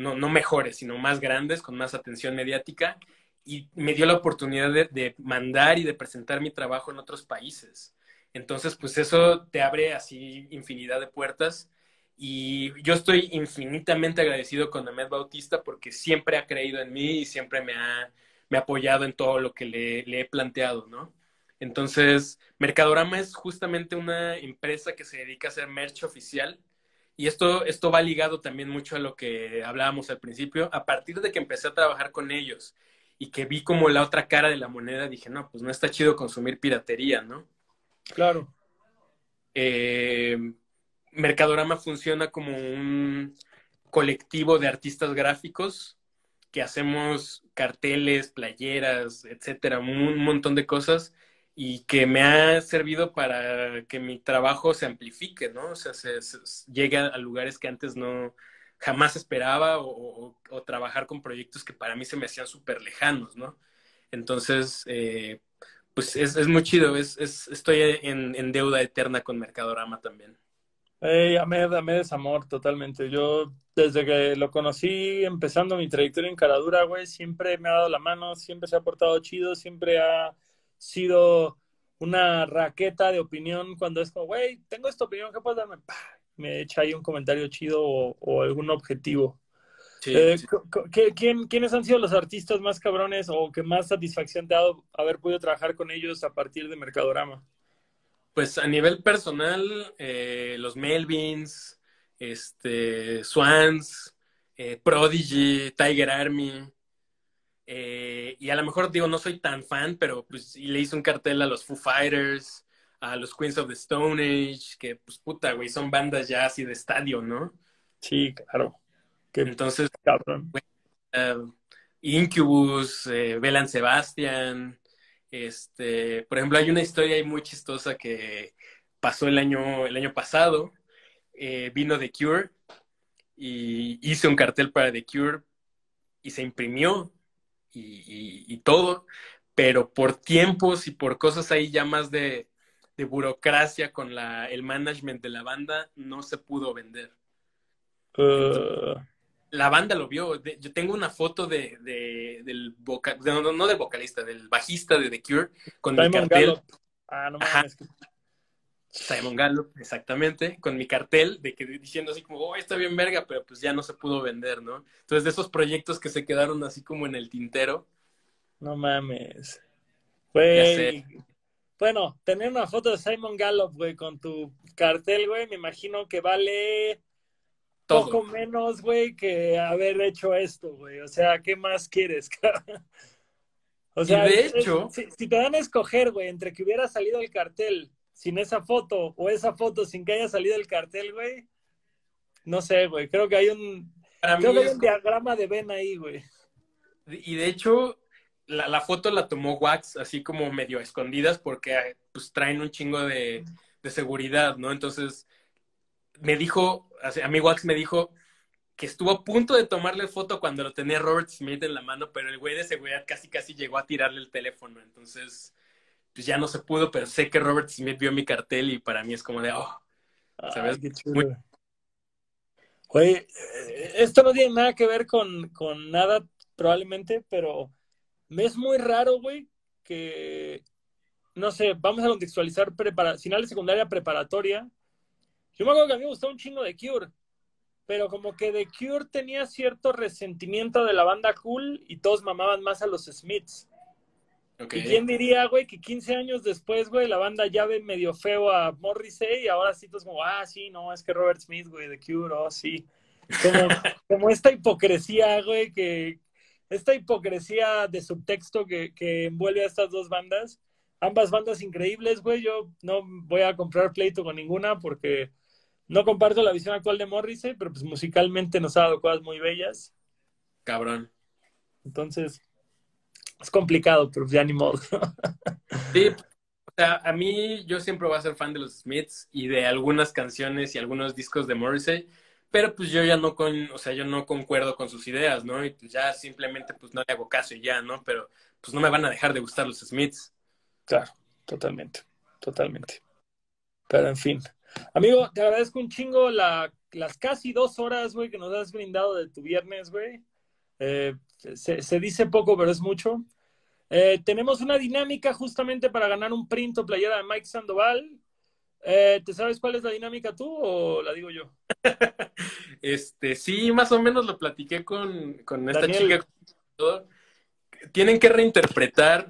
No, no mejores, sino más grandes, con más atención mediática. Y me dio la oportunidad de, mandar y de presentar mi trabajo en otros países. Entonces, pues eso te abre así infinidad de puertas. Y yo estoy infinitamente agradecido con Ahmed Bautista porque siempre ha creído en mí y siempre me ha, me ha apoyado en todo lo que le, he planteado, ¿no? Entonces, Mercadorama es justamente una empresa que se dedica a hacer merch oficial y esto, esto va ligado también mucho a lo que hablábamos al principio, a partir de que empecé a trabajar con ellos y que vi como la otra cara de la moneda, dije, no, pues no está chido consumir piratería, ¿no? Claro. Eh, Mercadorama funciona como un colectivo de artistas gráficos que hacemos carteles, playeras, etcétera, un montón de cosas y que me ha servido para que mi trabajo se amplifique, ¿no? O sea, se, llegue a lugares que antes no jamás esperaba o, trabajar con proyectos que para mí se me hacían súper lejanos, ¿no? Entonces, eh, pues es, muy chido, es, estoy en, deuda eterna con Mercadorama también. Hey, Ahmed, Ahmed es amor, totalmente. Yo, desde que lo conocí, empezando mi trayectoria en Caradura, güey, siempre me ha dado la mano, siempre se ha portado chido, siempre ha sido una raqueta de opinión cuando es como, güey, tengo esta opinión, ¿qué puedes darme? Me echa ahí un comentario chido o, algún objetivo. Eh, ¿Quiénes han sido los artistas más cabrones o que más satisfacción te ha dado haber podido trabajar con ellos a partir de Mercadorama? Pues a nivel personal, eh, los Melvins, este, Swans, eh, Prodigy, Tiger Army, eh, y a lo mejor digo, no soy tan fan, pero pues le hice un cartel a los Foo Fighters, a los Queens of the Stone Age, que pues puta, güey, son bandas ya así de estadio, ¿no? Sí, claro. Entonces, cabrón. Eh, Incubus, eh, Belan Sebastian, este, por ejemplo, hay una historia ahí muy chistosa que pasó el año, el año pasado. vino The Cure y hice un cartel para The Cure y se imprimió y, todo, pero por tiempos y por cosas ahí ya más de, burocracia con la, el management de la banda, no se pudo vender. Uh. la banda lo vio. yo tengo una foto de, del vocal, no, del vocalista, del bajista de The Cure con mi cartel. Ah, no Simon Gallup, exactamente, con mi cartel de que diciendo así como, oh, está bien verga, pero pues ya no se pudo vender, ¿no? Entonces, de esos proyectos que se quedaron así como en el tintero. No mames. Güey. Bueno, tener una foto de Simon Gallup, güey, con tu cartel, güey, me imagino que vale poco menos, güey, que haber hecho esto, güey. O sea, ¿qué más quieres, O sea, de hecho, si, si, te dan a escoger, güey, entre que hubiera salido el cartel sin esa foto o esa foto sin que haya salido el cartel, güey, no sé, güey. Creo que hay un, creo que hay un diagrama de Ben ahí, güey. Y de hecho, la, foto la tomó Wax así como medio escondidas porque pues traen un chingo de, seguridad, ¿no? Entonces, me dijo, a mí Wax me dijo que estuvo a punto de tomarle foto cuando lo tenía Robert Smith en la mano, pero el güey de seguridad casi casi llegó a tirarle el teléfono. Entonces, pues ya no se pudo, pero sé que Robert Smith vio mi cartel y para mí es como de, oh, ¿sabes? Oye, eh, esto no tiene nada que ver con, con nada probablemente, pero me es muy raro, güey, que, no sé, vamos a contextualizar prepara final de secundaria preparatoria. Yo me acuerdo que a mí me gustaba un chingo de Cure, pero como que The Cure tenía cierto resentimiento de la banda cool y todos mamaban más a los Smiths. ¿Y quién diría, güey, que 15 años después, güey, la banda ya ve medio feo a Morrissey y ahora sí, todos como, ah, sí, no, es que Robert Smith, güey, The Cure, oh, sí. Como, como esta hipocresía, güey, que esta hipocresía de subtexto que, que envuelve a estas dos bandas. Ambas bandas increíbles, güey. Yo no voy a comprar pleito con ninguna porque no comparto la visión actual de Morrissey, pero pues musicalmente nos ha dado cosas muy bellas. Cabrón. Entonces, es complicado, pero ya ni modo. sí, o sea, a mí yo siempre voy a ser fan de los Smiths y de algunas canciones y algunos discos de Morrissey, pero pues yo ya no con, o sea, yo no concuerdo con sus ideas, ¿no? Y pues ya simplemente pues no le hago caso y ya, ¿no? Pero pues no me van a dejar de gustar los Smiths. Claro, totalmente, totalmente. Pero en fin. Amigo, te agradezco un chingo la, las casi dos horas, güey, que nos has brindado de tu viernes, güey. Eh, se, dice poco, pero es mucho. Eh, tenemos una dinámica justamente para ganar un print o playera de Mike Sandoval. Eh, ¿Te sabes cuál es la dinámica tú o la digo yo? este, sí, más o menos lo platiqué con, esta chica. Tienen que reinterpretar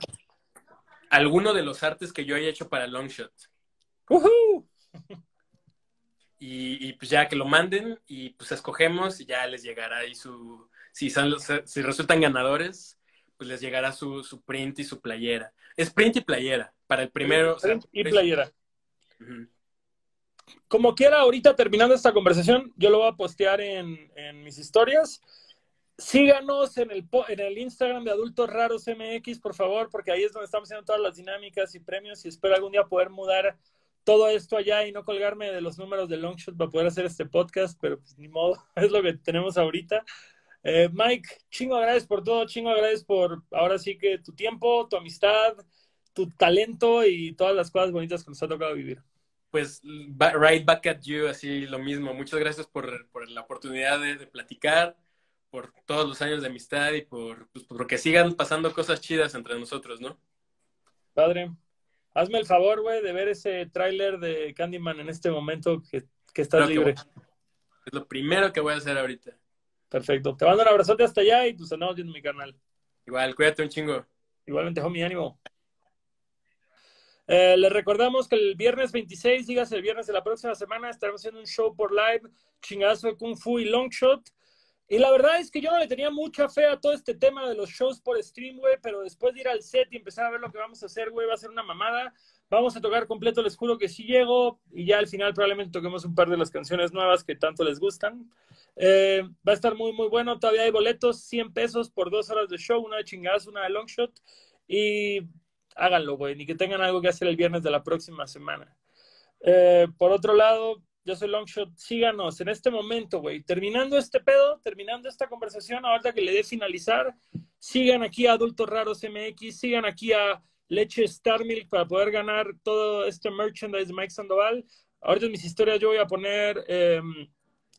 alguno de los artes que yo haya hecho para Longshot. y, pues ya que lo manden y pues escogemos y ya les llegará ahí su, si, son si resultan ganadores, pues les llegará su, su print y su playera. Es print y playera para el primero. Print y playera. Como quiera, ahorita terminando esta conversación, yo lo voy a postear en, en mis historias. Síganos en el, en el Instagram de Adultos Raros MX, por favor, porque ahí es donde estamos haciendo todas las dinámicas y premios y espero algún día poder mudar todo esto allá y no colgarme de los números de Longshot para poder hacer este podcast, pero pues ni modo, es lo que tenemos ahorita. Eh, Mike, chingo gracias por todo, chingo gracias por ahora sí que tu tiempo, tu amistad, tu talento y todas las cosas bonitas que nos ha tocado vivir. Pues right back at you, así lo mismo. Muchas gracias por, por la oportunidad de, de, platicar, por todos los años de amistad y por, pues, por que sigan pasando cosas chidas entre nosotros, ¿no? Padre, hazme el favor, güey, de ver ese tráiler de Candyman en este momento que, que estás libre. es lo primero que voy a hacer ahorita. Perfecto. Te mando un abrazote hasta allá y pues andamos viendo mi canal. Igual, cuídate un chingo. Igualmente, mi ánimo. Eh, les recordamos que el viernes 26, digas el viernes de la próxima semana, estaremos haciendo un show por live, chingazo de Kung Fu y Longshot. Y la verdad es que yo no le tenía mucha fe a todo este tema de los shows por stream, güey, pero después de ir al set y empezar a ver lo que vamos a hacer, güey, va a ser una mamada. Vamos a tocar completo, les juro que sí llego, y ya al final probablemente toquemos un par de las canciones nuevas que tanto les gustan. Eh, va a estar muy, muy bueno. Todavía hay boletos, 100 pesos por dos horas de show, una de chingazo, una de longshot. Y háganlo, güey, ni que tengan algo que hacer el viernes de la próxima semana. Eh, por otro lado, yo soy Longshot, síganos en este momento, güey. Terminando este pedo, terminando esta conversación, ahorita que le dé finalizar, sigan aquí a Adultos Raros MX, sigan aquí a Leche Star Milk para poder ganar todo este merchandise de Mike Sandoval. Ahorita en mis historias yo voy a poner em,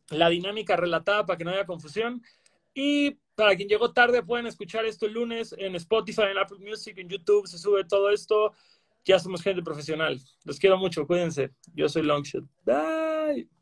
la dinámica relatada para que no haya confusión. Y para quien llegó tarde, pueden escuchar esto el lunes en Spotify, en Apple Music, en YouTube, se sube todo esto. Ya somos gente profesional. Los quiero mucho, cuídense. Yo soy Longshot. Bye.